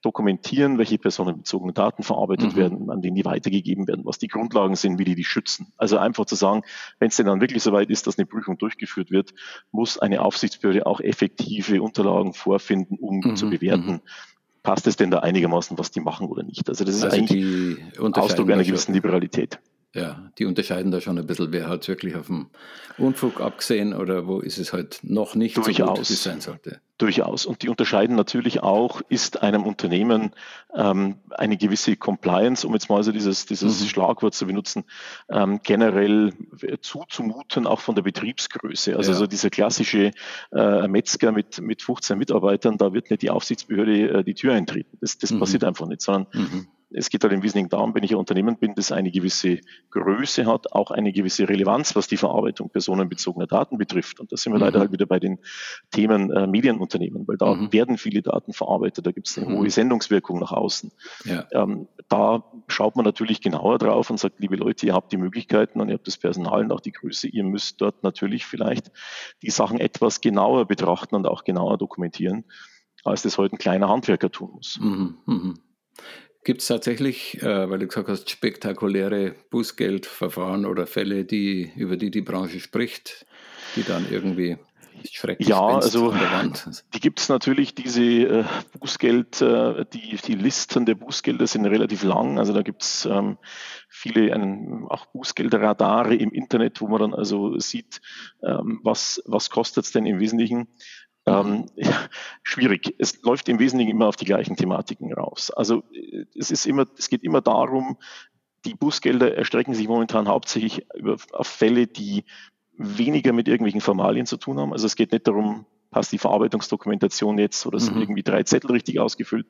dokumentieren, welche personenbezogenen Daten verarbeitet mhm. werden, an denen die weitergegeben werden, was die Grundlagen sind, wie die die schützen. Also einfach zu sagen, wenn es denn dann wirklich soweit ist, dass eine Prüfung durchgeführt wird, muss eine Aufsichtsbehörde auch effektive Unterlagen vorfinden, um mhm. zu bewerten, mhm. passt es denn da einigermaßen, was die machen oder nicht. Also das ist also eigentlich Ausdruck einer gewissen Liberalität. Ja, die unterscheiden da schon ein bisschen, wer hat wirklich auf dem Unfug abgesehen oder wo ist es halt noch nicht Durchaus. so gut, wie es sein sollte. Durchaus. Und die unterscheiden natürlich auch, ist einem Unternehmen ähm, eine gewisse Compliance, um jetzt mal so dieses, dieses mhm. Schlagwort zu benutzen, ähm, generell zuzumuten, auch von der Betriebsgröße. Also ja. so dieser klassische äh, Metzger mit, mit 15 Mitarbeitern, da wird nicht die Aufsichtsbehörde äh, die Tür eintreten. Das, das mhm. passiert einfach nicht, sondern mhm es geht halt im Wesentlichen darum, wenn ich ein Unternehmen bin, das eine gewisse Größe hat, auch eine gewisse Relevanz, was die Verarbeitung personenbezogener Daten betrifft. Und da sind wir mhm. leider halt wieder bei den Themen äh, Medienunternehmen, weil da mhm. werden viele Daten verarbeitet, da gibt es eine mhm. hohe Sendungswirkung nach außen. Ja. Ähm, da schaut man natürlich genauer drauf und sagt, liebe Leute, ihr habt die Möglichkeiten und ihr habt das Personal und auch die Größe, ihr müsst dort natürlich vielleicht die Sachen etwas genauer betrachten und auch genauer dokumentieren, als das heute ein kleiner Handwerker tun muss. Gibt es tatsächlich, äh, weil du gesagt hast, spektakuläre Bußgeldverfahren oder Fälle, die, über die die Branche spricht, die dann irgendwie schrecklich Ja, also die gibt es natürlich, diese äh, Bußgeld, äh, die, die Listen der Bußgelder sind relativ lang. Also da gibt es ähm, viele ähm, auch Bußgeldradare im Internet, wo man dann also sieht, ähm, was, was kostet es denn im Wesentlichen. Ähm, ja, schwierig. Es läuft im Wesentlichen immer auf die gleichen Thematiken raus. Also es ist immer, es geht immer darum, die Bußgelder erstrecken sich momentan hauptsächlich über, auf Fälle, die weniger mit irgendwelchen Formalien zu tun haben. Also es geht nicht darum, passt die Verarbeitungsdokumentation jetzt oder sind mhm. irgendwie drei Zettel richtig ausgefüllt,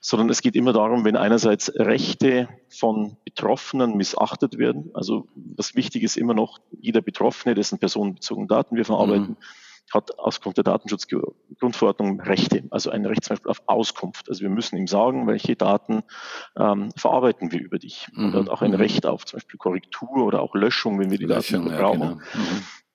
sondern es geht immer darum, wenn einerseits Rechte von Betroffenen missachtet werden. Also was wichtig ist immer noch, jeder Betroffene, dessen personenbezogenen Daten wir verarbeiten, mhm hat aufgrund der Datenschutzgrundverordnung Rechte, also ein Recht zum Beispiel auf Auskunft. Also wir müssen ihm sagen, welche Daten ähm, verarbeiten wir über dich. Mhm. Und er hat auch ein mhm. Recht auf zum Beispiel Korrektur oder auch Löschung, wenn wir die Löschung, Daten brauchen. Ja,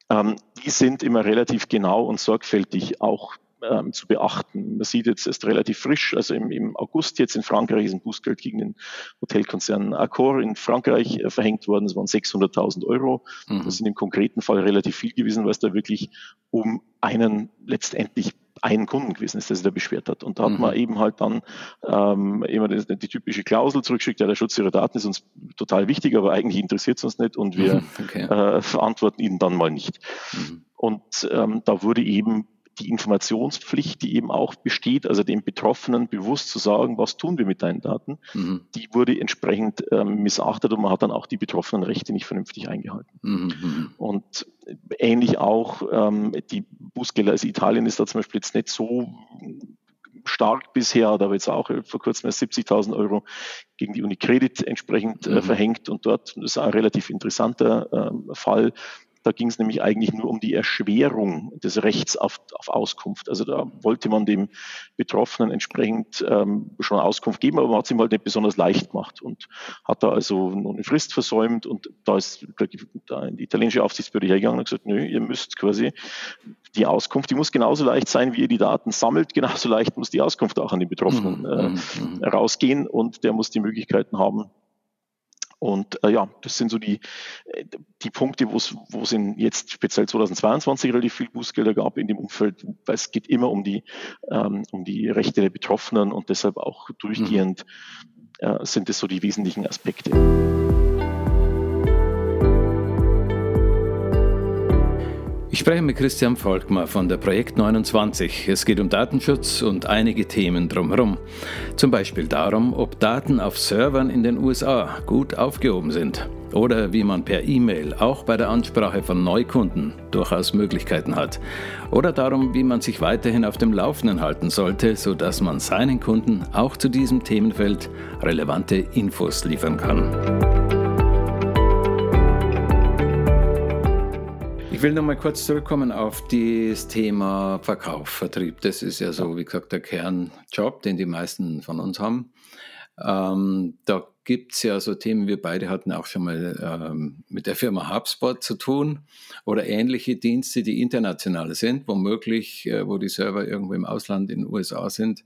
genau. mhm. ähm, die sind immer relativ genau und sorgfältig auch ähm, zu beachten. Man sieht jetzt, ist relativ frisch, also im, im, August jetzt in Frankreich ist ein Bußgeld gegen den Hotelkonzern Accor in Frankreich äh, verhängt worden. Das waren 600.000 Euro. Mhm. Das sind im konkreten Fall relativ viel gewesen, weil es da wirklich um einen letztendlich einen Kunden gewesen ist, der sich da beschwert hat. Und da hat mhm. man eben halt dann ähm, immer die, die, typische Klausel zurückgeschickt, ja, der Schutz ihrer Daten ist uns total wichtig, aber eigentlich interessiert es uns nicht und wir okay. äh, verantworten ihn dann mal nicht. Mhm. Und ähm, da wurde eben die Informationspflicht, die eben auch besteht, also dem Betroffenen bewusst zu sagen, was tun wir mit deinen Daten, mhm. die wurde entsprechend ähm, missachtet und man hat dann auch die betroffenen Rechte nicht vernünftig eingehalten. Mhm. mhm. Und ähnlich auch ähm, die Bußgelder, also Italien ist da zum Beispiel jetzt nicht so stark bisher, da wird jetzt auch vor kurzem erst 70.000 Euro gegen die Unicredit entsprechend äh, mhm. verhängt und dort ist ein relativ interessanter äh, Fall. Da ging es nämlich eigentlich nur um die Erschwerung des Rechts auf, auf Auskunft. Also da wollte man dem Betroffenen entsprechend ähm, schon Auskunft geben, aber man hat es ihm halt nicht besonders leicht gemacht und hat da also noch eine Frist versäumt und da ist da die italienische Aufsichtsbehörde hergegangen und gesagt, nö, ihr müsst quasi die Auskunft, die muss genauso leicht sein, wie ihr die Daten sammelt, genauso leicht muss die Auskunft auch an den Betroffenen mhm, äh, mhm, mhm. rausgehen und der muss die Möglichkeiten haben, und äh, ja, das sind so die, äh, die Punkte, wo es wo es in jetzt speziell 2022 relativ viel Bußgelder gab in dem Umfeld, weil es geht immer um die, ähm, um die Rechte der Betroffenen und deshalb auch durchgehend mhm. äh, sind es so die wesentlichen Aspekte. Ich spreche mit Christian Volkmar von der Projekt 29. Es geht um Datenschutz und einige Themen drumherum. Zum Beispiel darum, ob Daten auf Servern in den USA gut aufgehoben sind oder wie man per E-Mail auch bei der Ansprache von Neukunden durchaus Möglichkeiten hat. Oder darum, wie man sich weiterhin auf dem Laufenden halten sollte, sodass man seinen Kunden auch zu diesem Themenfeld relevante Infos liefern kann. Ich will noch mal kurz zurückkommen auf das Thema Verkauf, Vertrieb. Das ist ja so, wie gesagt, der Kernjob, den die meisten von uns haben. Ähm, da gibt es ja so Themen, wir beide hatten auch schon mal ähm, mit der Firma HubSpot zu tun oder ähnliche Dienste, die international sind, womöglich, äh, wo die Server irgendwo im Ausland in den USA sind.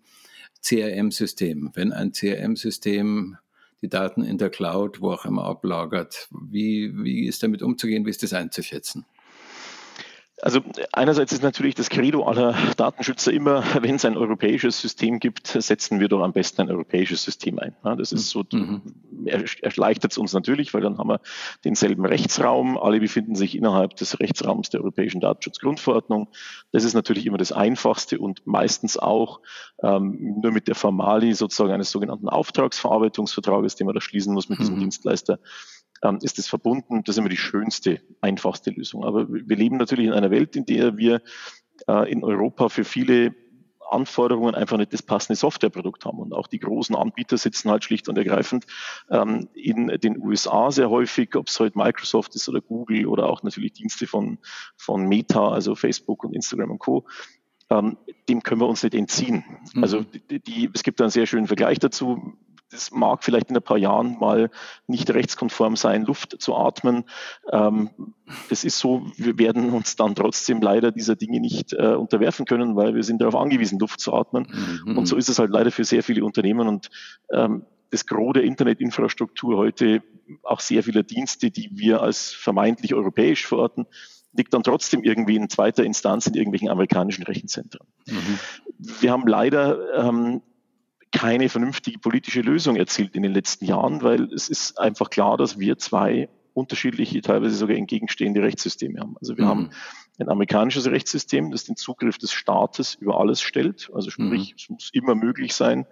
CRM-System. Wenn ein CRM-System die Daten in der Cloud, wo auch immer ablagert, wie, wie ist damit umzugehen, wie ist das einzuschätzen? Also einerseits ist natürlich das Credo aller Datenschützer immer, wenn es ein europäisches System gibt, setzen wir doch am besten ein europäisches System ein. das ist so, mhm. erleichtert es uns natürlich, weil dann haben wir denselben Rechtsraum. Alle befinden sich innerhalb des Rechtsraums der Europäischen Datenschutzgrundverordnung. Das ist natürlich immer das Einfachste und meistens auch ähm, nur mit der Formali sozusagen eines sogenannten Auftragsverarbeitungsvertrages, den man da schließen muss mit diesem mhm. Dienstleister ähm, ist es verbunden. Das ist immer die schönste, einfachste Lösung. Aber wir leben natürlich in einer Welt, in der wir äh, in Europa für viele Anforderungen einfach nicht das passende Softwareprodukt haben. Und auch die großen Anbieter sitzen halt schlicht und ergreifend ähm, in den USA sehr häufig, ob es halt Microsoft ist oder Google oder auch natürlich Dienste von, von Meta, also Facebook und Instagram und Co. Ähm, dem können wir uns nicht entziehen. Mhm. Also die, die, es gibt da einen sehr schönen Vergleich dazu das mag vielleicht in ein paar Jahren mal nicht rechtskonform sein, Luft zu atmen. Ähm, das ist so, wir werden uns dann trotzdem leider dieser Dinge nicht äh, unterwerfen können, weil wir sind darauf angewiesen, Luft zu atmen. Mhm. Und so ist es halt leider für sehr viele Unternehmen und ähm, das Gros der Internetinfrastruktur heute, auch sehr viele Dienste, die wir als vermeintlich europäisch verorten, liegt dann trotzdem irgendwie in zweiter Instanz in irgendwelchen amerikanischen Rechenzentren. Mhm. Wir haben leider ähm, keine vernünftige politische Lösung erzielt in den letzten Jahren, weil es ist einfach klar, dass wir zwei unterschiedliche, teilweise sogar entgegenstehende Rechtssysteme haben. Also wir mhm. haben ein amerikanisches Rechtssystem, das den Zugriff des Staates über alles stellt. Also sprich, mhm. es muss immer möglich sein,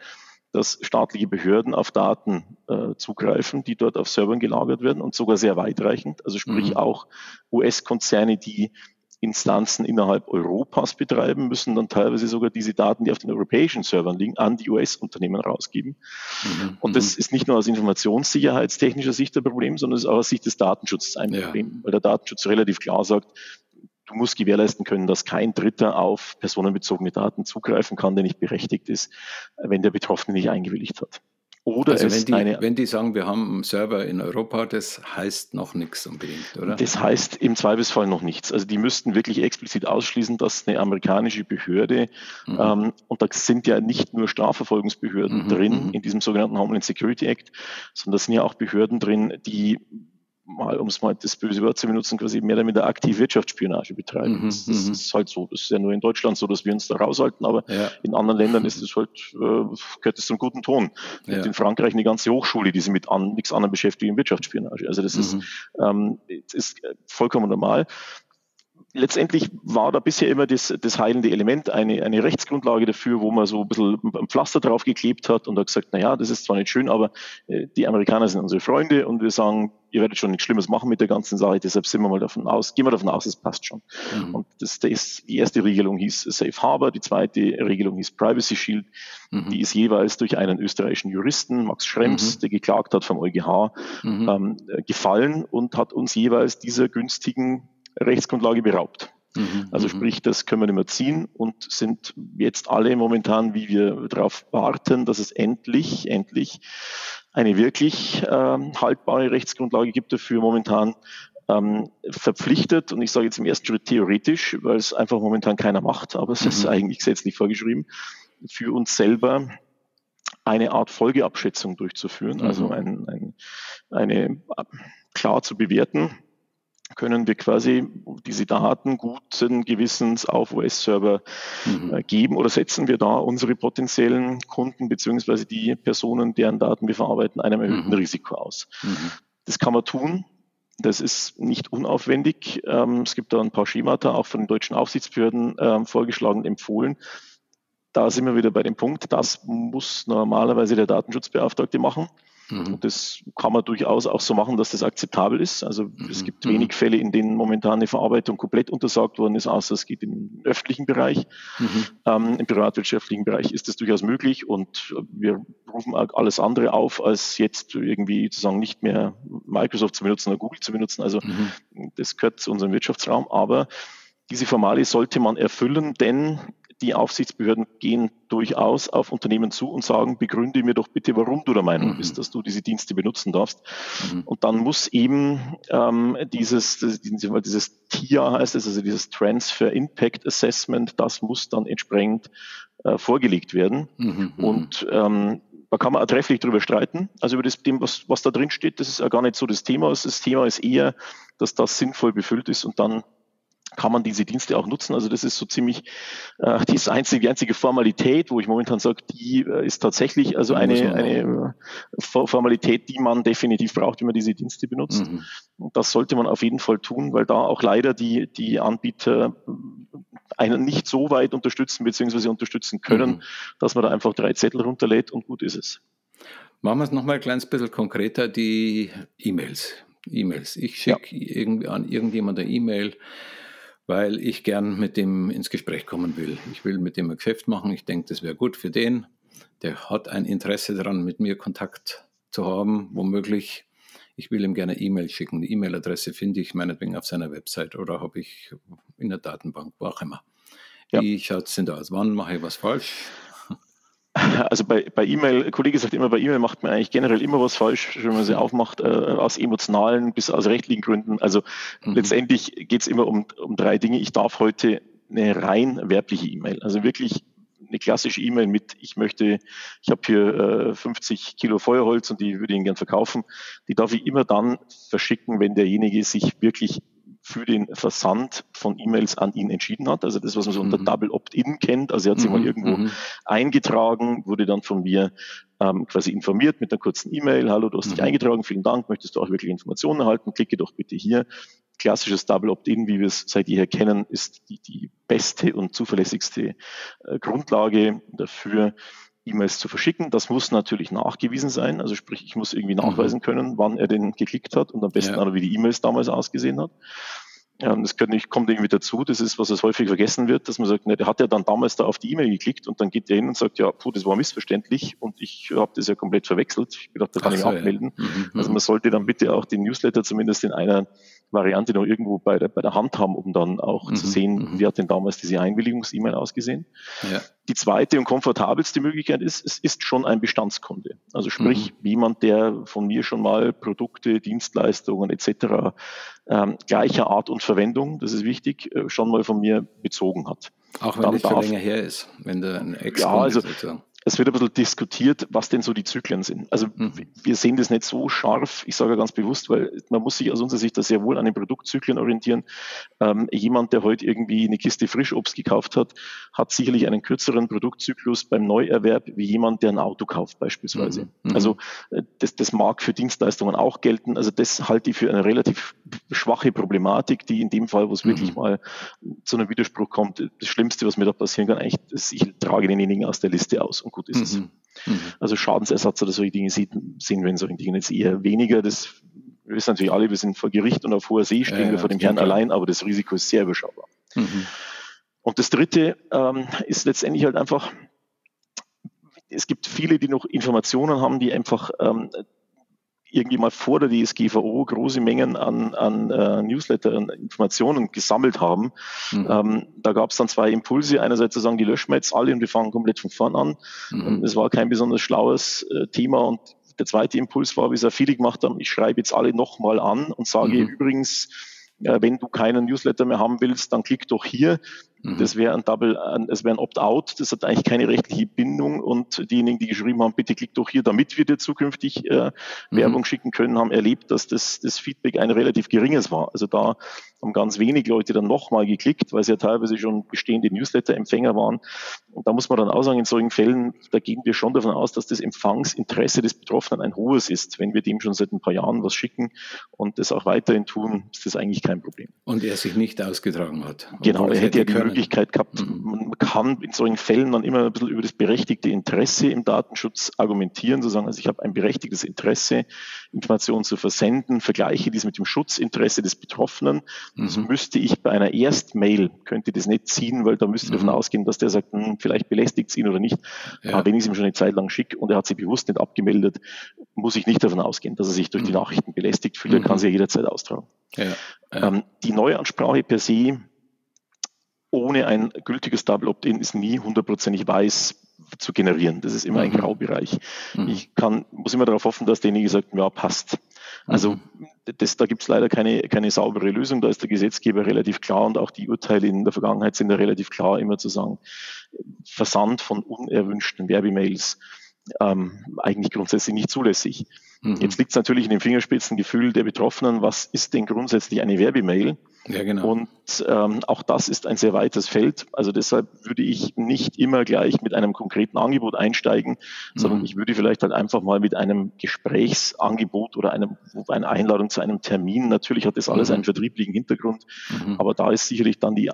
dass staatliche Behörden auf Daten äh, zugreifen, die dort auf Servern gelagert werden und sogar sehr weitreichend. Also sprich mhm. auch US-Konzerne, die Instanzen innerhalb Europas betreiben, müssen dann teilweise sogar diese Daten, die auf den europäischen Servern liegen, an die US-Unternehmen rausgeben. Mhm. Und das mhm. ist nicht nur aus informationssicherheitstechnischer Sicht ein Problem, sondern es ist auch aus Sicht des Datenschutzes ein ja. Problem, weil der Datenschutz relativ klar sagt, du musst gewährleisten können, dass kein Dritter auf personenbezogene Daten zugreifen kann, der nicht berechtigt ist, wenn der Betroffene nicht eingewilligt hat. Oder also wenn die, eine, wenn die sagen, wir haben einen Server in Europa, das heißt noch nichts unbedingt, oder? Das heißt im Zweifelsfall noch nichts. Also die müssten wirklich explizit ausschließen, dass eine amerikanische Behörde, mhm. ähm, und da sind ja nicht nur Strafverfolgungsbehörden mhm, drin mhm. in diesem sogenannten Homeland Security Act, sondern da sind ja auch Behörden drin, die mal, um es mal das böse Wort zu benutzen, quasi mehr oder minder aktiv Wirtschaftsspionage betreiben. Mhm, das, das, mhm. ist halt so. Das ist ja nur in Deutschland so, dass wir uns da raushalten, aber ja. in anderen Ländern ist es halt, äh, gehört es zum guten Ton. Ja. in Frankreich eine ganze Hochschule, die sich mit an, nichts anderem beschäftigt, Wirtschaftsspionage. Also das mhm. ist, ähm, ist vollkommen normal letztendlich war da bisher immer das, das heilende Element eine, eine Rechtsgrundlage dafür, wo man so ein bisschen ein Pflaster drauf geklebt hat und hat gesagt, na ja, das ist zwar nicht schön, aber äh, die Amerikaner sind unsere Freunde und wir sagen, ihr werdet schon nichts Schlimmes machen mit der ganzen Sache, deshalb sind wir mal davon aus, gehen wir davon aus, es passt schon. Mhm. Und das, das, die erste Regelung hieß Safe Harbor, die zweite Regelung hieß Privacy Shield, mhm. die ist jeweils durch einen österreichischen Juristen, Max Schrems, mhm. der geklagt hat vom EuGH, mhm. ähm, gefallen und hat uns jeweils dieser günstigen Rechtsgrundlage beraubt. Mhm, also mhm. sprich, das können wir nicht mehr ziehen und sind jetzt alle momentan, wie wir darauf warten, dass es endlich, endlich eine wirklich ähm, haltbare Rechtsgrundlage gibt dafür momentan ähm, verpflichtet, und ich sage jetzt im ersten Schritt theoretisch, weil es einfach momentan keiner macht, aber es mhm. ist eigentlich gesetzlich vorgeschrieben, für uns selber eine Art Folgeabschätzung durchzuführen, also mhm. ein, ein, eine klar zu bewerten, können wir quasi diese Daten guten Gewissens auf US-Server mhm. Äh, geben oder setzen wir da unsere potenziellen Kunden beziehungsweise die Personen, deren Daten wir verarbeiten, einem erhöhten mhm. Risiko aus. Mhm. Das kann man tun. Das ist nicht unaufwendig. Ähm, es gibt da ein paar Schemata, auch von den deutschen Aufsichtsbehörden ähm, vorgeschlagen, empfohlen. Da sind wir wieder bei dem Punkt, das muss normalerweise der Datenschutzbeauftragte machen. Mhm. Das kann man durchaus auch so machen, dass das akzeptabel ist. Also mhm. es gibt wenig mhm. Fälle, in denen momentan eine Verarbeitung komplett untersagt worden ist, außer es geht im öffentlichen Bereich. Mhm. Ähm, Im privatwirtschaftlichen Bereich ist das durchaus möglich und wir rufen alles andere auf, als jetzt irgendwie zu sagen, nicht mehr Microsoft zu benutzen oder Google zu benutzen. Also mhm. das gehört zu unserem Wirtschaftsraum, aber diese Formale sollte man erfüllen, denn die Aufsichtsbehörden gehen durchaus auf Unternehmen zu und sagen, begründe mir doch bitte, warum du der Meinung mhm. bist, dass du diese Dienste benutzen darfst. Mhm. Und dann muss eben ähm, dieses, das, dieses TIA heißt es, also dieses Transfer Impact Assessment, das muss dann entsprechend äh, vorgelegt werden. Mhm. mhm. Und ähm, da kann man auch trefflich drüber streiten. Also über das, dem, was, was da drin steht, das ist ja gar nicht so das Thema. Das Thema ist eher, dass das sinnvoll befüllt ist und dann kann man diese Dienste auch nutzen. Also das ist so ziemlich äh, die, einzige, die einzige Formalität, wo ich momentan sage, die äh, ist tatsächlich also eine, eine äh, Formalität, die man definitiv braucht, wenn man diese Dienste benutzt. Mhm. Und das sollte man auf jeden Fall tun, weil da auch leider die, die Anbieter einen nicht so weit unterstützen bzw. unterstützen können, mhm. dass man da einfach drei Zettel runterlädt und gut ist es. Machen wir es nochmal ein kleines bisschen konkreter, die E-Mails. E-Mails. Ich schicke ja. an irgendjemand eine E-Mail weil ich gern mit dem ins Gespräch kommen will. Ich will mit dem ein Geschäft machen. Ich denke, das wäre gut für den. Der hat ein Interesse daran, mit mir Kontakt zu haben, womöglich. Ich will ihm gerne E-Mail schicken. Die E-Mail-Adresse finde ich meinetwegen auf seiner Website oder habe ich in der Datenbank, wo auch immer. Ja. Wie schaut es denn da aus? Wann mache ich was falsch? Also bei, bei E-Mail, Kollege sagt immer, bei E-Mail macht man eigentlich generell immer was falsch, wenn man sie aufmacht, äh, aus emotionalen bis aus rechtlichen Gründen. Also mhm. letztendlich geht es immer um, um drei Dinge. Ich darf heute eine rein werbliche E-Mail, also wirklich eine klassische E-Mail mit, ich möchte, ich habe hier äh, 50 Kilo Feuerholz und die würde ich Ihnen gern verkaufen, die darf ich immer dann verschicken, wenn derjenige sich wirklich für den Versand von E-Mails an ihn entschieden hat. Also das, was man so unter mhm. Double Opt-in kennt. Also er hat sich mhm. mal irgendwo mhm. eingetragen, wurde dann von mir ähm, quasi informiert mit einer kurzen E-Mail. Hallo, du hast mhm. dich eingetragen, vielen Dank. Möchtest du auch wirklich Informationen erhalten? Klicke doch bitte hier. Klassisches Double Opt-in, wie wir es seit jeher kennen, ist die, die beste und zuverlässigste äh, Grundlage dafür, E-Mails zu verschicken. Das muss natürlich nachgewiesen sein. Also sprich, ich muss irgendwie nachweisen mhm. können, wann er den geklickt hat und am besten ja. auch, wie die E-Mails damals ausgesehen hat. Ja, das kommt irgendwie dazu, das ist, was es häufig vergessen wird, dass man sagt, ne, der hat ja dann damals da auf die E-Mail geklickt und dann geht der hin und sagt, ja, puh, das war missverständlich und ich habe das ja komplett verwechselt. Ich gedacht, da kann Ach ich so, abmelden. Ja. Mhm, also man sollte dann bitte auch den Newsletter zumindest in einer Variante noch irgendwo bei der, bei der Hand haben, um dann auch mhm, zu sehen, mhm. wie hat denn damals diese Einwilligungs-E-Mail ausgesehen. Ja. Die zweite und komfortabelste Möglichkeit ist, es ist schon ein Bestandskunde. Also sprich, mhm. jemand, der von mir schon mal Produkte, Dienstleistungen etc. Ähm, gleicher Art und Verwendung, das ist wichtig, äh, schon mal von mir bezogen hat. Auch wenn das schon länger her ist, wenn der ein ex Ja, also es wird ein bisschen diskutiert, was denn so die Zyklen sind. Also mhm. wir sehen das nicht so scharf, ich sage ganz bewusst, weil man muss sich aus unserer Sicht da sehr wohl an den Produktzyklen orientieren. Ähm, jemand, der heute irgendwie eine Kiste Frischobst gekauft hat, hat sicherlich einen kürzeren Produktzyklus beim Neuerwerb wie jemand, der ein Auto kauft beispielsweise. Mhm. mhm. Also äh, das, das mag für Dienstleistungen auch gelten. Also das halte ich für eine relativ schwache Problematik, die in dem Fall, wo es mhm. wirklich mal zu einem Widerspruch kommt, das Schlimmste, was mir da passieren kann, eigentlich, ist, ich trage denjenigen aus der Liste aus gut ist es. Mhm. Mhm. Also Schadensersatz oder solche Dinge sehen wir in solchen Dingen jetzt eher weniger. Das wir wissen natürlich alle, wir sind vor Gericht und auf hoher See stehen ja, wir vor dem Herrn klar. allein, aber das Risiko ist sehr überschaubar. Mhm. Und das Dritte ähm, ist letztendlich halt einfach, es gibt viele, die noch Informationen haben, die einfach ähm, irgendwie mal vor der DSGVO große Mengen an, an äh, Newsletter und Informationen gesammelt haben. Mhm. Ähm, da gab es dann zwei Impulse. Einerseits zu sagen, die löschen wir jetzt alle und wir fangen komplett von vorn an. Mhm. Das war kein besonders schlaues äh, Thema und der zweite Impuls war, wie es ja viele gemacht haben, ich schreibe jetzt alle nochmal an und sage mhm. übrigens, äh, wenn du keinen Newsletter mehr haben willst, dann klick doch hier. Mhm. Das wäre ein Double, es wäre ein Opt-out, das hat eigentlich keine rechtliche Bindung und diejenigen, die geschrieben haben, bitte klick doch hier, damit wir dir zukünftig äh, mhm. Werbung schicken können, haben erlebt, dass das, das Feedback ein relativ geringes war. Also da haben ganz wenig Leute dann nochmal geklickt, weil sie ja teilweise schon bestehende Newsletter-Empfänger waren. Und da muss man dann auch sagen, in solchen Fällen, da gehen wir schon davon aus, dass das Empfangsinteresse des Betroffenen ein hohes ist. Wenn wir dem schon seit ein paar Jahren was schicken und das auch weiterhin tun, ist das eigentlich kein Problem. Und er sich nicht ausgetragen hat. Genau, er hätte ja die können. Möglichkeit gehabt. Mhm. Man kann in solchen Fällen dann immer ein bisschen über das berechtigte Interesse im Datenschutz argumentieren, zu sagen, also ich habe ein berechtigtes Interesse, Informationen zu versenden, vergleiche dies mit dem Schutzinteresse des Betroffenen das mhm. müsste ich bei einer Erstmail, könnte das nicht ziehen, weil da müsste ich mhm. davon ausgehen, dass der sagt, hm, vielleicht belästigt es ihn oder nicht. Ja. Aber wenn ich es ihm schon eine Zeit lang schicke und er hat sich bewusst nicht abgemeldet, muss ich nicht davon ausgehen, dass er sich durch die mhm. Nachrichten belästigt fühlt. Er kann mhm. sie ja jederzeit austragen. Ja. Ja. Ähm, die Neuansprache per se ohne ein gültiges Double Opt-in ist nie hundertprozentig weiß zu generieren. Das ist immer ein Graubereich. Ich kann, muss immer darauf hoffen, dass derjenige sagt, ja, passt. Also mhm. das, da gibt es leider keine, keine saubere Lösung. Da ist der Gesetzgeber relativ klar und auch die Urteile in der Vergangenheit sind da relativ klar, immer zu sagen, Versand von unerwünschten Werbemails ähm, eigentlich grundsätzlich nicht zulässig. Mhm. Jetzt liegt es natürlich in dem Fingerspitzengefühl der Betroffenen, was ist denn grundsätzlich eine Werbemail? Ja, genau. Und ähm, auch das ist ein sehr weites Feld. Also deshalb würde ich nicht immer gleich mit einem konkreten Angebot einsteigen, sondern mhm. ich würde vielleicht halt einfach mal mit einem Gesprächsangebot oder einem, einer Einladung zu einem Termin, natürlich hat das alles mhm. einen vertrieblichen Hintergrund, mhm. aber da ist sicherlich dann die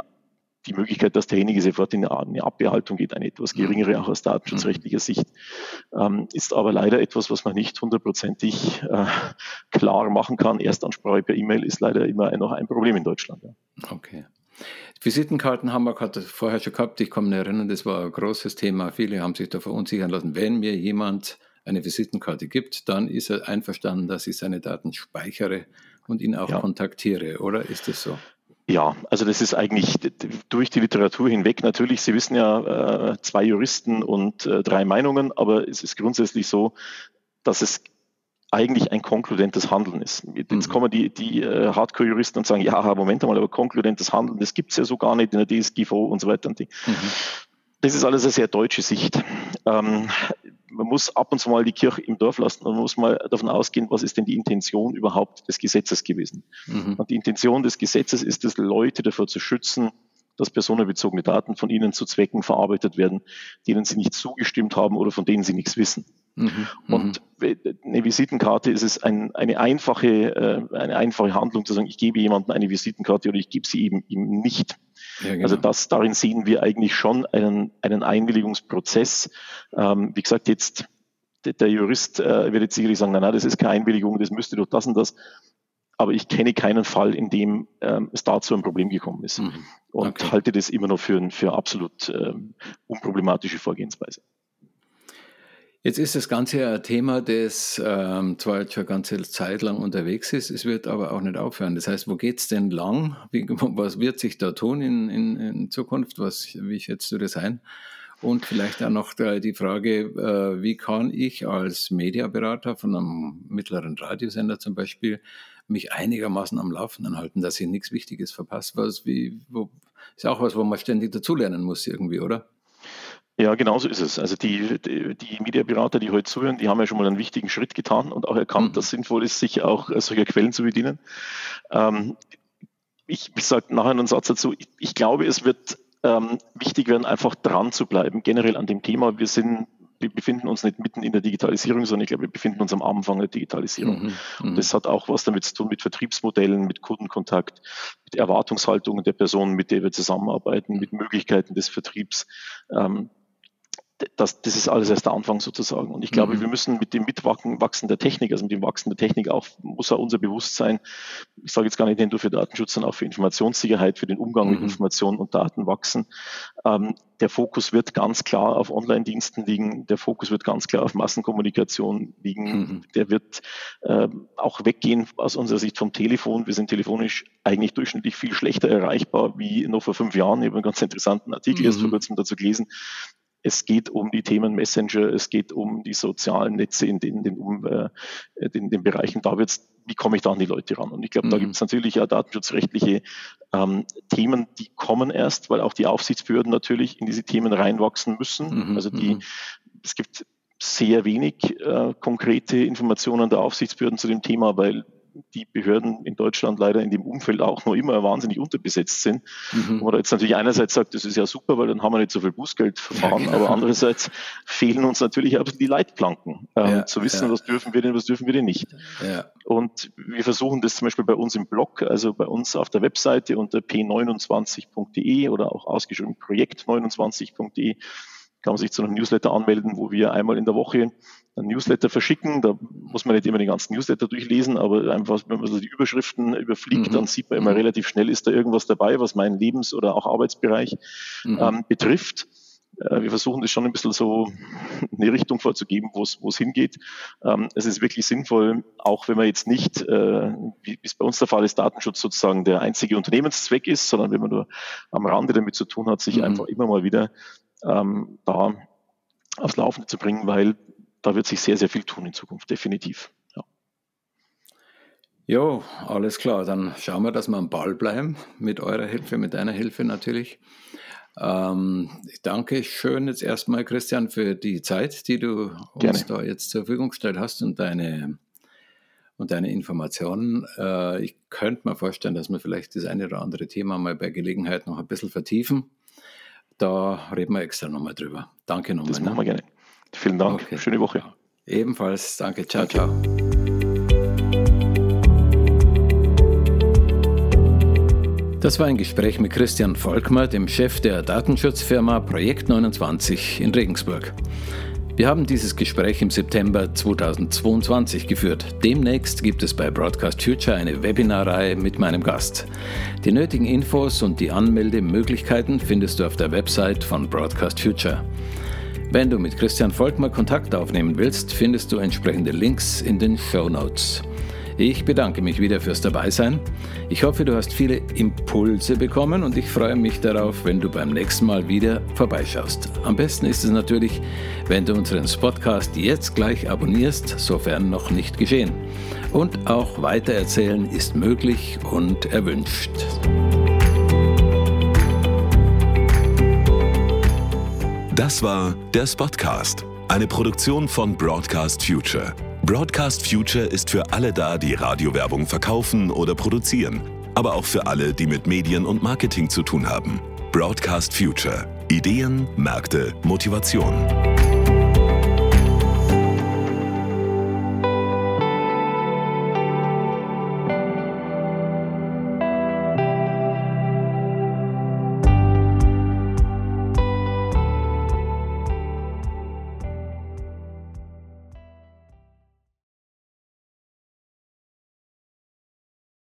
die Möglichkeit, dass derjenige sofort in eine Abbehaltung geht, eine etwas geringere auch aus datenschutzrechtlicher Sicht, ähm, ist aber leider etwas, was man nicht hundertprozentig äh, klar machen kann. Erstansprache per E-Mail ist leider immer noch ein Problem in Deutschland. Ja. Okay. Visitenkarten haben wir gerade vorher schon gehabt. Ich kann mich erinnern, das war ein großes Thema. Viele haben sich da verunsichern lassen. Wenn mir jemand eine Visitenkarte gibt, dann ist er einverstanden, dass ich seine Daten speichere und ihn auch ja. kontaktiere, oder ist das so? Ja, also das ist eigentlich durch die Literatur hinweg natürlich. Sie wissen ja, äh, zwei Juristen und äh, drei Meinungen, aber es ist grundsätzlich so, dass es eigentlich ein konkludentes Handeln ist. Jetzt mhm. kommen die, die äh, Hardcore-Juristen und sagen, ja, Moment einmal, aber konkludentes Handeln, das gibt's ja so gar nicht in der DSGVO und so weiter. Und die. Mhm. Das ist alles eine sehr deutsche Sicht. Ähm, man muss ab und zu mal die Kirche im Dorf lassen und man muss mal davon ausgehen, was ist denn die Intention überhaupt des Gesetzes gewesen. Mhm. Und die Intention des Gesetzes ist es, Leute davor zu schützen, dass personenbezogene Daten von ihnen zu Zwecken verarbeitet werden, denen sie nicht zugestimmt haben oder von denen sie nichts wissen. Mhm. Und eine Visitenkarte ist es ein, eine einfache, äh, eine einfache Handlung zu sagen, ich gebe jemandem eine Visitenkarte oder ich gebe sie eben ihm nicht. Ja, genau. Also das, darin sehen wir eigentlich schon einen, einen Einwilligungsprozess. Ähm, wie gesagt, jetzt der Jurist äh, wird jetzt sicherlich sagen, nein, nein, das ist keine Einwilligung, das müsste doch das und das. Aber ich kenne keinen Fall, in dem ähm, es dazu ein Problem gekommen ist. Mhm. Und okay. halte das immer noch für, für absolut ähm, unproblematische Vorgehensweise. Jetzt ist das Ganze ein Thema, das ähm, zwar jetzt schon eine ganze Zeit lang unterwegs ist, es wird aber auch nicht aufhören. Das heißt, wo geht es denn lang? Wie, was wird sich da tun in, in, in Zukunft? Was, wie schätzt du das ein? Und vielleicht auch noch die Frage, äh, wie kann ich als Mediaberater von einem mittleren Radiosender zum Beispiel mich einigermaßen am Laufenden halten, dass ich nichts Wichtiges verpasse? Was, wie, wo, ist auch was, wo man ständig dazulernen muss irgendwie, oder? Ja, genau so ist es. Also die, die, die Mediaberater, die heute zuhören, die haben ja schon mal einen wichtigen Schritt getan und auch erkannt, mhm. dass es sinnvoll ist, sich auch solcher Quellen zu bedienen. Ähm, ich, ich sage nachher einen Satz dazu. Ich, ich glaube, es wird ähm, wichtig werden, einfach dran zu bleiben, generell an dem Thema. Wir sind wir befinden uns nicht mitten in der Digitalisierung, sondern ich glaube, wir befinden uns am Anfang der Digitalisierung. Mhm, und mhm. das hat auch was damit zu tun mit Vertriebsmodellen, mit Kundenkontakt, mit Erwartungshaltungen der Personen, mit der wir zusammenarbeiten, mit Möglichkeiten des Vertriebs. Ähm, das, das ist alles erst der Anfang sozusagen. Und ich glaube, mhm. wir müssen mit dem Mitwachsen der Technik, also mit dem Wachsen der Technik auch, muss auch unser Bewusstsein, ich sage jetzt gar nicht nur für Datenschutz, sondern auch für Informationssicherheit, für den Umgang mhm. mit Informationen und Daten wachsen. Ähm, der Fokus wird ganz klar auf Online-Diensten liegen, der Fokus wird ganz klar auf Massenkommunikation liegen, mhm. der wird äh, auch weggehen aus unserer Sicht vom Telefon. Wir sind telefonisch eigentlich durchschnittlich viel schlechter erreichbar wie noch vor fünf Jahren. Ich habe einen ganz interessanten Artikel erst vor mhm. kurzem dazu gelesen, es geht um die Themen Messenger, es geht um die sozialen Netze in den, den, um, äh, den, den Bereichen. Da wird's, wie komme ich da an die Leute ran? Und ich glaube, mhm. da gibt es natürlich ja datenschutzrechtliche ähm, Themen, die kommen erst, weil auch die Aufsichtsbehörden natürlich in diese Themen reinwachsen müssen. Mhm. Also die, mhm. es gibt sehr wenig äh, konkrete Informationen der Aufsichtsbehörden zu dem Thema, weil die Behörden in Deutschland leider in dem Umfeld auch noch immer wahnsinnig unterbesetzt sind. Mhm. Wo man jetzt natürlich einerseits sagt, das ist ja super, weil dann haben wir nicht so viel Bußgeldverfahren, ja, genau. aber andererseits fehlen uns natürlich auch die Leitplanken, ähm, ja, zu wissen, ja. was dürfen wir denn, was dürfen wir denn nicht. Und wir versuchen das zum Beispiel bei uns im Blog, also bei uns auf der Webseite unter p29.de oder auch ausgeschrieben projekt29.de kann man sich zu einem Newsletter anmelden, wo wir einmal in der Woche ein Newsletter verschicken. Da muss man nicht immer den ganzen Newsletter durchlesen, aber einfach, wenn man so die Überschriften überfliegt, mhm. dann sieht man immer mhm. relativ schnell, ist da irgendwas dabei, was meinen Lebens- oder auch Arbeitsbereich mhm. ähm, betrifft. Äh, wir versuchen das schon ein bisschen so eine Richtung vorzugeben, wo es hingeht. Ähm, es ist wirklich sinnvoll, auch wenn man jetzt nicht, äh, wie es bei uns der Fall ist, Datenschutz sozusagen der einzige Unternehmenszweck ist, sondern wenn man nur am Rande damit zu tun hat, sich mhm. einfach immer mal wieder ähm, da aufs Laufende zu bringen, weil da wird sich sehr, sehr viel tun in Zukunft, definitiv. Ja. Jo, alles klar. Dann schauen wir, dass wir am Ball bleiben, mit eurer Hilfe, mit deiner Hilfe natürlich. Ähm, ich danke schön jetzt erstmal, Christian, für die Zeit, die du uns da jetzt zur Verfügung gestellt hast und deine, und deine Informationen. Äh, ich könnte mir vorstellen, dass wir vielleicht das eine oder andere Thema mal bei Gelegenheit noch ein bisschen vertiefen. Da reden wir extra nochmal drüber. Danke nochmal. Das machen ne? wir gerne. Vielen Dank. Okay. Schöne Woche. Ebenfalls. Danke. Ciao, ciao. Das war ein Gespräch mit Christian Volkmer, dem Chef der Datenschutzfirma Projekt 29 in Regensburg. Wir haben dieses Gespräch im September 2022 geführt. Demnächst gibt es bei Broadcast Future eine Webinarreihe mit meinem Gast. Die nötigen Infos und die Anmeldemöglichkeiten findest du auf der Website von Broadcast Future. Wenn du mit Christian Volkmar Kontakt aufnehmen willst, findest du entsprechende Links in den Show Notes. Ich bedanke mich wieder fürs Dabeisein. Ich hoffe, du hast viele Impulse bekommen und ich freue mich darauf, wenn du beim nächsten Mal wieder vorbeischaust. Am besten ist es natürlich, wenn du unseren Podcast jetzt gleich abonnierst, sofern noch nicht geschehen. Und auch weitererzählen ist möglich und erwünscht. Das war der Spotcast, eine Produktion von Broadcast Future. Broadcast Future ist für alle da, die Radiowerbung verkaufen oder produzieren, aber auch für alle, die mit Medien und Marketing zu tun haben. Broadcast Future. Ideen, Märkte, Motivation.